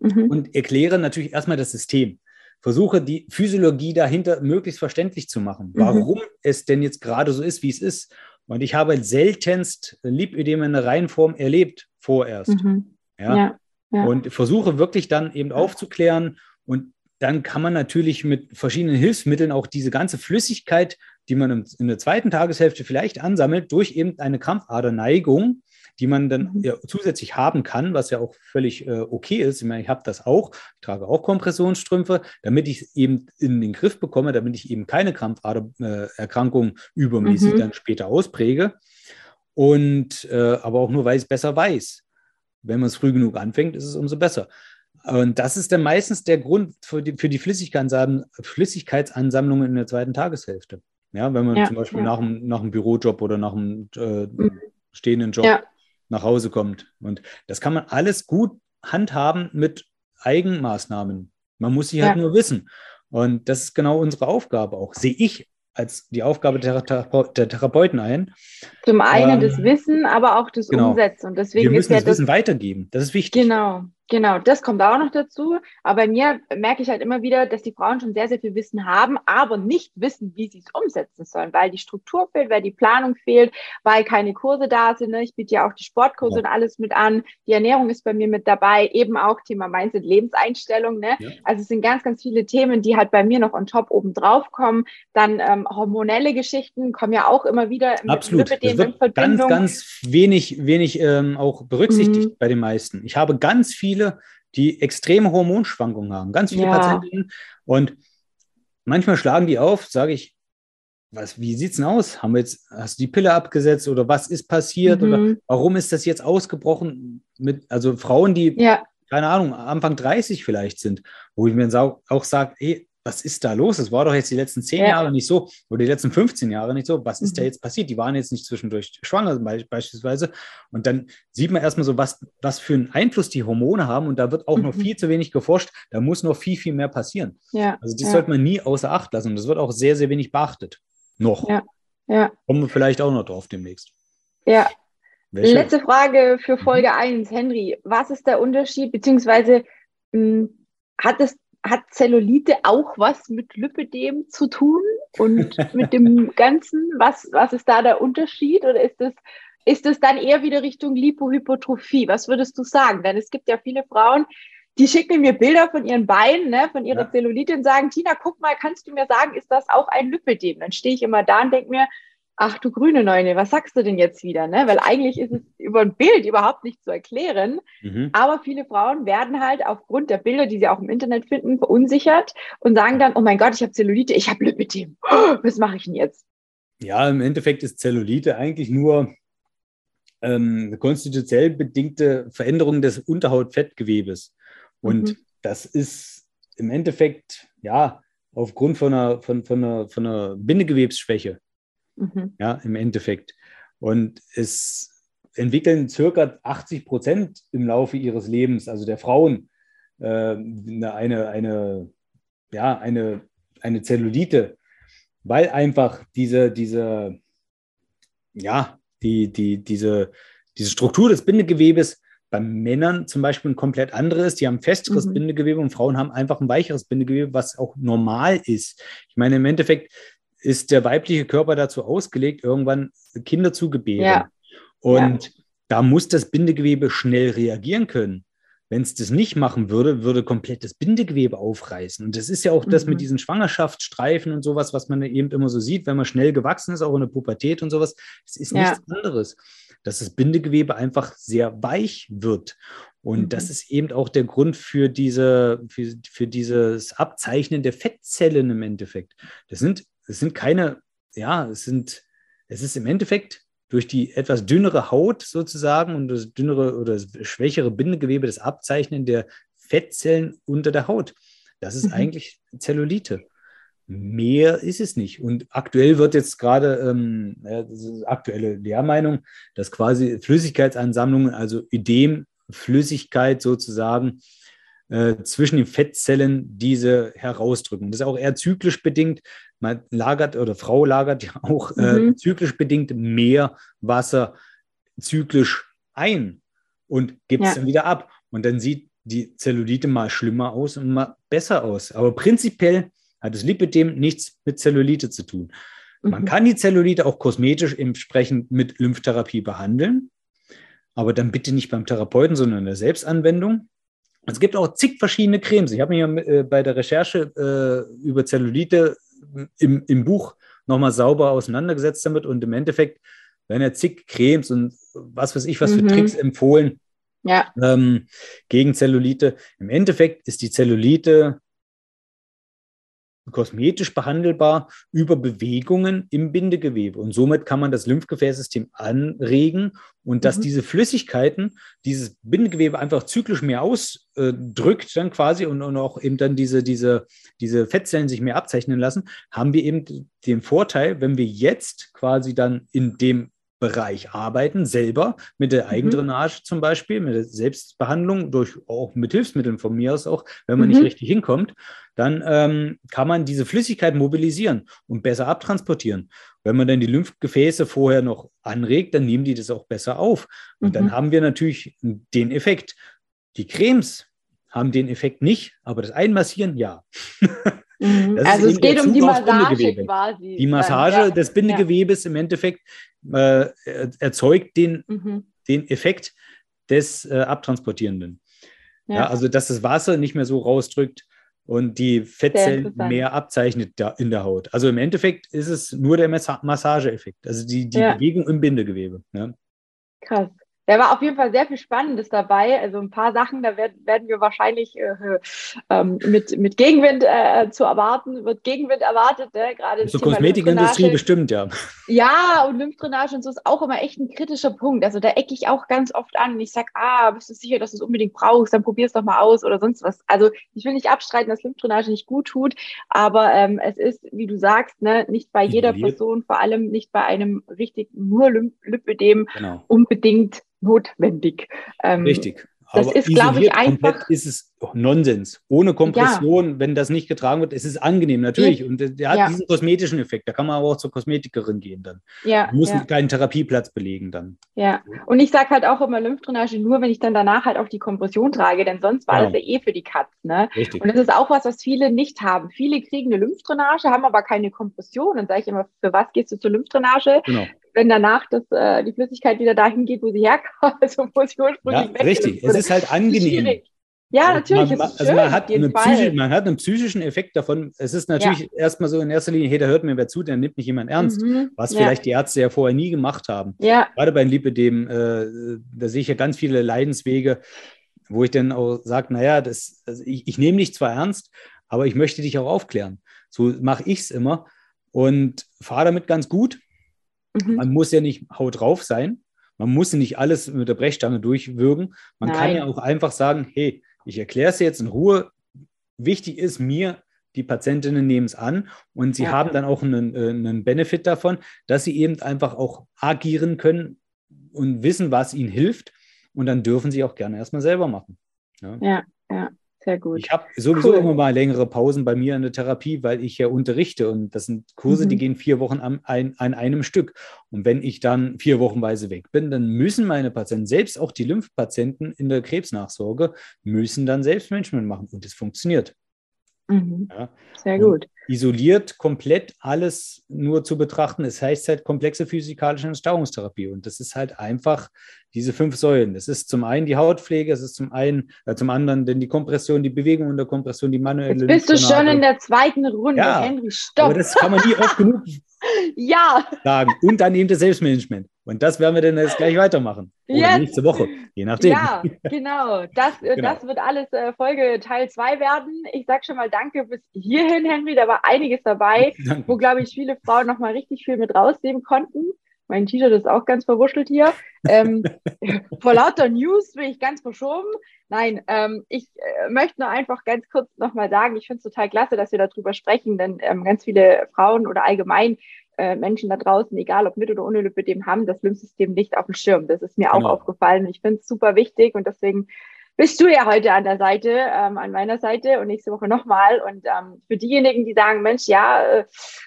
mhm. und erkläre natürlich erstmal das System. Versuche die Physiologie dahinter möglichst verständlich zu machen, mhm. warum es denn jetzt gerade so ist, wie es ist. Und ich habe seltenst Lipödem in der Reihenform erlebt vorerst. Mhm. Ja? ja? Ja. Und versuche wirklich dann eben aufzuklären und dann kann man natürlich mit verschiedenen Hilfsmitteln auch diese ganze Flüssigkeit, die man in der zweiten Tageshälfte vielleicht ansammelt, durch eben eine Krampfaderneigung die man dann mhm. ja, zusätzlich haben kann, was ja auch völlig äh, okay ist. Ich meine, ich habe das auch, ich trage auch Kompressionsstrümpfe, damit ich es eben in den Griff bekomme, damit ich eben keine Krampfadererkrankung äh, übermäßig mhm. dann später auspräge. Und äh, aber auch nur, weil ich es besser weiß. Wenn man es früh genug anfängt, ist es umso besser. Und das ist dann meistens der Grund für die, für die Flüssigkeitsansammlung in der zweiten Tageshälfte. Ja, wenn man ja, zum Beispiel ja. nach, einem, nach einem Bürojob oder nach einem äh, mhm. stehenden Job ja. nach Hause kommt. Und das kann man alles gut handhaben mit Eigenmaßnahmen. Man muss sie halt nur wissen. Und das ist genau unsere Aufgabe auch, sehe ich als die Aufgabe der, der Therapeuten ein. Zum einen ähm, das Wissen, aber auch das genau. Umsetzen. Und deswegen Wir müssen das Wissen weitergeben. Das ist wichtig. Genau. Genau, das kommt auch noch dazu. Aber bei mir merke ich halt immer wieder, dass die Frauen schon sehr, sehr viel Wissen haben, aber nicht wissen, wie sie es umsetzen sollen, weil die Struktur fehlt, weil die Planung fehlt, weil keine Kurse da sind. Ne? Ich biete ja auch die Sportkurse ja. und alles mit an. Die Ernährung ist bei mir mit dabei, eben auch Thema Mindset, Lebenseinstellung. Ne? Ja. Also es sind ganz, ganz viele Themen, die halt bei mir noch on top oben drauf kommen. Dann ähm, hormonelle Geschichten kommen ja auch immer wieder mit Absolut. Das wird ganz, ganz wenig, wenig ähm, auch berücksichtigt mhm. bei den meisten. Ich habe ganz viele viele, die extreme Hormonschwankungen haben, ganz viele ja. Patientinnen. Und manchmal schlagen die auf, sage ich, was, wie sieht es denn aus? Haben wir jetzt, hast du die Pille abgesetzt oder was ist passiert mhm. oder warum ist das jetzt ausgebrochen mit, also Frauen, die, ja. keine Ahnung, Anfang 30 vielleicht sind, wo ich mir auch sage, was ist da los? Es war doch jetzt die letzten zehn ja. Jahre nicht so oder die letzten 15 Jahre nicht so. Was ist mhm. da jetzt passiert? Die waren jetzt nicht zwischendurch schwanger beispielsweise. Und dann sieht man erstmal so, was, was für einen Einfluss die Hormone haben. Und da wird auch mhm. noch viel zu wenig geforscht. Da muss noch viel, viel mehr passieren. Ja. Also das ja. sollte man nie außer Acht lassen. Und das wird auch sehr, sehr wenig beachtet. Noch. Ja. Ja. Kommen wir vielleicht auch noch drauf demnächst. Ja. Welche? Letzte Frage für Folge mhm. 1. Henry, was ist der Unterschied, beziehungsweise mh, hm, hat es hat Zellulite auch was mit Lipidem zu tun und mit dem Ganzen? Was, was ist da der Unterschied? Oder ist das, ist das dann eher wieder Richtung Lipohypotrophie? Was würdest du sagen? Denn es gibt ja viele Frauen, die schicken mir Bilder von ihren Beinen, ne, von ihrer ja. Zellulite und sagen, Tina, guck mal, kannst du mir sagen, ist das auch ein Lipidem? Dann stehe ich immer da und denke mir, ach du grüne Neune, was sagst du denn jetzt wieder? Ne? Weil eigentlich ist es über ein Bild überhaupt nicht zu erklären. Mhm. Aber viele Frauen werden halt aufgrund der Bilder, die sie auch im Internet finden, verunsichert und sagen dann, oh mein Gott, ich habe Zellulite, ich habe Lipidem. was mache ich denn jetzt? Ja, im Endeffekt ist Zellulite eigentlich nur ähm, eine konstitutionell bedingte Veränderung des Unterhautfettgewebes. Und mhm. das ist im Endeffekt, ja, aufgrund von einer, von, von einer, von einer Bindegewebsschwäche Mhm. Ja, im Endeffekt. Und es entwickeln circa 80 Prozent im Laufe ihres Lebens, also der Frauen, äh, eine, eine, ja, eine, eine Zellulite, weil einfach diese, diese, ja, die, die, diese, diese Struktur des Bindegewebes bei Männern zum Beispiel ein komplett anderes. Die haben festeres mhm. Bindegewebe und Frauen haben einfach ein weicheres Bindegewebe, was auch normal ist. Ich meine, im Endeffekt ist der weibliche Körper dazu ausgelegt, irgendwann Kinder zu gebären. Ja. Und ja. da muss das Bindegewebe schnell reagieren können. Wenn es das nicht machen würde, würde komplett das Bindegewebe aufreißen. Und das ist ja auch mhm. das mit mhm. diesen Schwangerschaftsstreifen und sowas, was man eben immer so sieht, wenn man schnell gewachsen ist, auch in der Pubertät und sowas. Es ist ja. nichts anderes, dass das Bindegewebe einfach sehr weich wird. Und mhm. das ist eben auch der Grund für, diese, für, für dieses Abzeichnen der Fettzellen im Endeffekt. Das sind es sind keine, ja, es sind, es ist im Endeffekt durch die etwas dünnere Haut sozusagen und das dünnere oder das schwächere Bindegewebe das Abzeichnen der Fettzellen unter der Haut. Das ist mhm. eigentlich Zellulite. Mehr ist es nicht. Und aktuell wird jetzt gerade, ähm, ja, das ist aktuelle Lehrmeinung, dass quasi Flüssigkeitsansammlungen, also Ödem, Flüssigkeit sozusagen, äh, zwischen den Fettzellen diese herausdrücken. Das ist auch eher zyklisch bedingt. Man lagert oder Frau lagert ja auch äh, mhm. äh, zyklisch bedingt mehr Wasser zyklisch ein und gibt es ja. dann wieder ab. Und dann sieht die Zellulite mal schlimmer aus und mal besser aus. Aber prinzipiell hat das Lipidem nichts mit Zellulite zu tun. Man mhm. kann die Zellulite auch kosmetisch entsprechend mit Lymphtherapie behandeln, aber dann bitte nicht beim Therapeuten, sondern in der Selbstanwendung. Es gibt auch zig verschiedene Cremes. Ich habe ja äh, bei der Recherche äh, über Zellulite im, im Buch nochmal sauber auseinandergesetzt damit und im Endeffekt werden ja zig Cremes und was weiß ich, was für mhm. Tricks empfohlen ja. ähm, gegen Zellulite. Im Endeffekt ist die Zellulite kosmetisch behandelbar über Bewegungen im Bindegewebe. Und somit kann man das Lymphgefäßsystem anregen und dass mhm. diese Flüssigkeiten, dieses Bindegewebe einfach zyklisch mehr ausdrückt, dann quasi und, und auch eben dann diese, diese, diese Fettzellen sich mehr abzeichnen lassen, haben wir eben den Vorteil, wenn wir jetzt quasi dann in dem Bereich arbeiten, selber mit der. Eigendrainage mhm. zum Beispiel, mit der Selbstbehandlung, durch, auch mit Hilfsmitteln von mir aus auch, wenn man mhm. nicht richtig hinkommt, dann ähm, kann man diese Flüssigkeit mobilisieren und besser abtransportieren. Wenn man dann die Lymphgefäße vorher noch anregt, dann nehmen die das auch besser auf. Und mhm. dann haben wir natürlich den Effekt. Die Cremes haben den Effekt nicht, aber das Einmassieren ja. Mhm. Also es geht um die Massage quasi. Die Massage ja. des Bindegewebes im Endeffekt äh, erzeugt den, mhm. den Effekt des äh, Abtransportierenden. Ja. ja. also dass das Wasser nicht mehr so rausdrückt und die Fettzellen mehr abzeichnet da in der Haut. Also im Endeffekt ist es nur der Massageeffekt, also die, die ja. Bewegung im Bindegewebe. Ja. Krass. Da war auf jeden Fall sehr viel Spannendes dabei. Also ein paar Sachen, da werden, werden wir wahrscheinlich äh, ähm, mit, mit Gegenwind äh, zu erwarten, wird Gegenwind erwartet, ne? gerade Zur Kosmetikindustrie bestimmt, ja. Ja, und Lymphdrainage und so ist auch immer echt ein kritischer Punkt. Also da ecke ich auch ganz oft an. Ich sage, ah, bist du sicher, dass du es unbedingt brauchst, dann probier es doch mal aus oder sonst was. Also ich will nicht abstreiten, dass Lymphdrainage nicht gut tut, aber ähm, es ist, wie du sagst, ne, nicht bei jeder Person, vor allem nicht bei einem richtig nur Lymphödem genau. unbedingt notwendig. Ähm, Richtig. Aber das ist, glaube ich, einfach. Ist es Nonsens. Ohne Kompression, ja. wenn das nicht getragen wird, ist es angenehm, natürlich. Und der hat ja. diesen kosmetischen Effekt. Da kann man aber auch zur Kosmetikerin gehen dann. Ja. Du musst ja. keinen Therapieplatz belegen dann. Ja. Und ich sage halt auch immer Lymphdrainage nur, wenn ich dann danach halt auch die Kompression trage, denn sonst war genau. das ja eh für die Katz. Ne? Richtig. Und das ist auch was, was viele nicht haben. Viele kriegen eine Lymphdrainage, haben aber keine Kompression. Dann sage ich immer, für was gehst du zur Lymphdrainage? Genau wenn danach das, äh, die Flüssigkeit wieder dahin geht, wo sie herkommt, also wo sie ursprünglich ja, Richtig, es ist halt angenehm. Ja, natürlich. Man, also man, hat psychisch, man, hat einen psychischen Effekt davon. Es ist natürlich ja. erstmal so in erster Linie, hey, da hört mir wer zu, der nimmt nicht jemand ernst, mhm. was ja. vielleicht die Ärzte ja vorher nie gemacht haben. Ja. Gerade beim Lipidem, äh, da sehe ich ja ganz viele Leidenswege, wo ich dann auch sage, naja, das, also ich, ich nehme dich zwar ernst, aber ich möchte dich auch aufklären. So mache ich es immer und fahre damit ganz gut. Mhm. Man muss ja nicht haut drauf sein. Man muss nicht alles mit der Brechstange durchwürgen. Man Nein. kann ja auch einfach sagen, hey, ich erkläre es jetzt in Ruhe. Wichtig ist mir, die Patientinnen nehmen es an und sie ja. haben dann auch einen, äh, einen Benefit davon, dass sie eben einfach auch agieren können und wissen, was ihnen hilft. Und dann dürfen sie auch gerne erstmal selber machen. Ja, ja. ja. Sehr gut. Ich habe sowieso cool. immer mal längere Pausen bei mir in der Therapie, weil ich ja unterrichte und das sind Kurse, mhm. die gehen vier Wochen an, ein, an einem Stück. Und wenn ich dann vier Wochenweise weg bin, dann müssen meine Patienten, selbst auch die Lymphpatienten in der Krebsnachsorge, müssen dann Selbstmanagement machen und es funktioniert. Mhm. Ja. Sehr gut. Und isoliert komplett alles nur zu betrachten, es heißt halt komplexe physikalische Entstauungstherapie. Und das ist halt einfach diese fünf Säulen. Das ist zum einen die Hautpflege, es ist zum einen, äh, zum anderen denn die Kompression, die Bewegung unter Kompression, die manuelle. Jetzt bist du schon in der zweiten Runde, ja, Henry, stopp. Aber das kann man nie oft genug ja. sagen. Und dann eben das Selbstmanagement. Und das werden wir dann jetzt gleich weitermachen. Oder yes. nächste Woche, je nachdem. Ja, genau. Das, äh, genau. das wird alles äh, Folge Teil 2 werden. Ich sage schon mal danke bis hierhin, Henry. Da war einiges dabei, danke. wo, glaube ich, viele Frauen nochmal richtig viel mit rausnehmen konnten. Mein T-Shirt ist auch ganz verwuschelt hier. Ähm, vor lauter News bin ich ganz verschoben. Nein, ähm, ich äh, möchte nur einfach ganz kurz nochmal sagen, ich finde es total klasse, dass wir darüber sprechen, denn ähm, ganz viele Frauen oder allgemein äh, Menschen da draußen, egal ob mit oder ohne Lipödem, haben das Lymphsystem nicht auf dem Schirm. Das ist mir genau. auch aufgefallen. Ich finde es super wichtig und deswegen bist du ja heute an der Seite, ähm, an meiner Seite und nächste Woche nochmal. Und ähm, für diejenigen, die sagen, Mensch, ja, äh,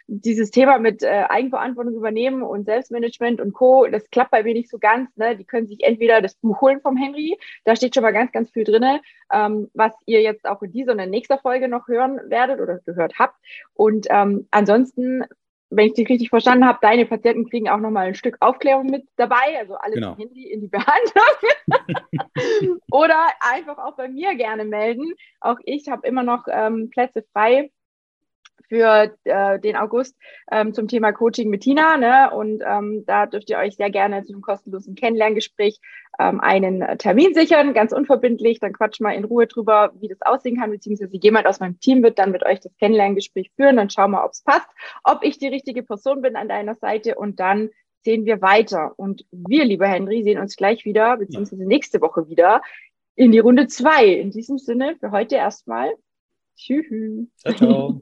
dieses Thema mit äh, Eigenverantwortung übernehmen und Selbstmanagement und Co., das klappt bei mir nicht so ganz. Ne? Die können sich entweder das Buch holen vom Henry, da steht schon mal ganz, ganz viel drinne, ähm, was ihr jetzt auch in dieser und in nächster Folge noch hören werdet oder gehört habt. Und ähm, ansonsten wenn ich dich richtig verstanden habe, deine Patienten kriegen auch nochmal ein Stück Aufklärung mit dabei, also alles genau. Handy in die Behandlung. Oder einfach auch bei mir gerne melden. Auch ich habe immer noch ähm, Plätze frei für äh, den August ähm, zum Thema Coaching mit Tina. Ne? Und ähm, da dürft ihr euch sehr gerne zu einem kostenlosen Kennenlerngespräch ähm, einen Termin sichern, ganz unverbindlich. Dann quatschen wir in Ruhe drüber, wie das aussehen kann, beziehungsweise jemand aus meinem Team wird dann mit euch das Kennenlerngespräch führen. Dann schauen wir, ob es passt, ob ich die richtige Person bin an deiner Seite und dann sehen wir weiter. Und wir, lieber Henry, sehen uns gleich wieder, beziehungsweise nächste Woche wieder in die Runde zwei. In diesem Sinne für heute erstmal. Tschüss. Ciao, ciao.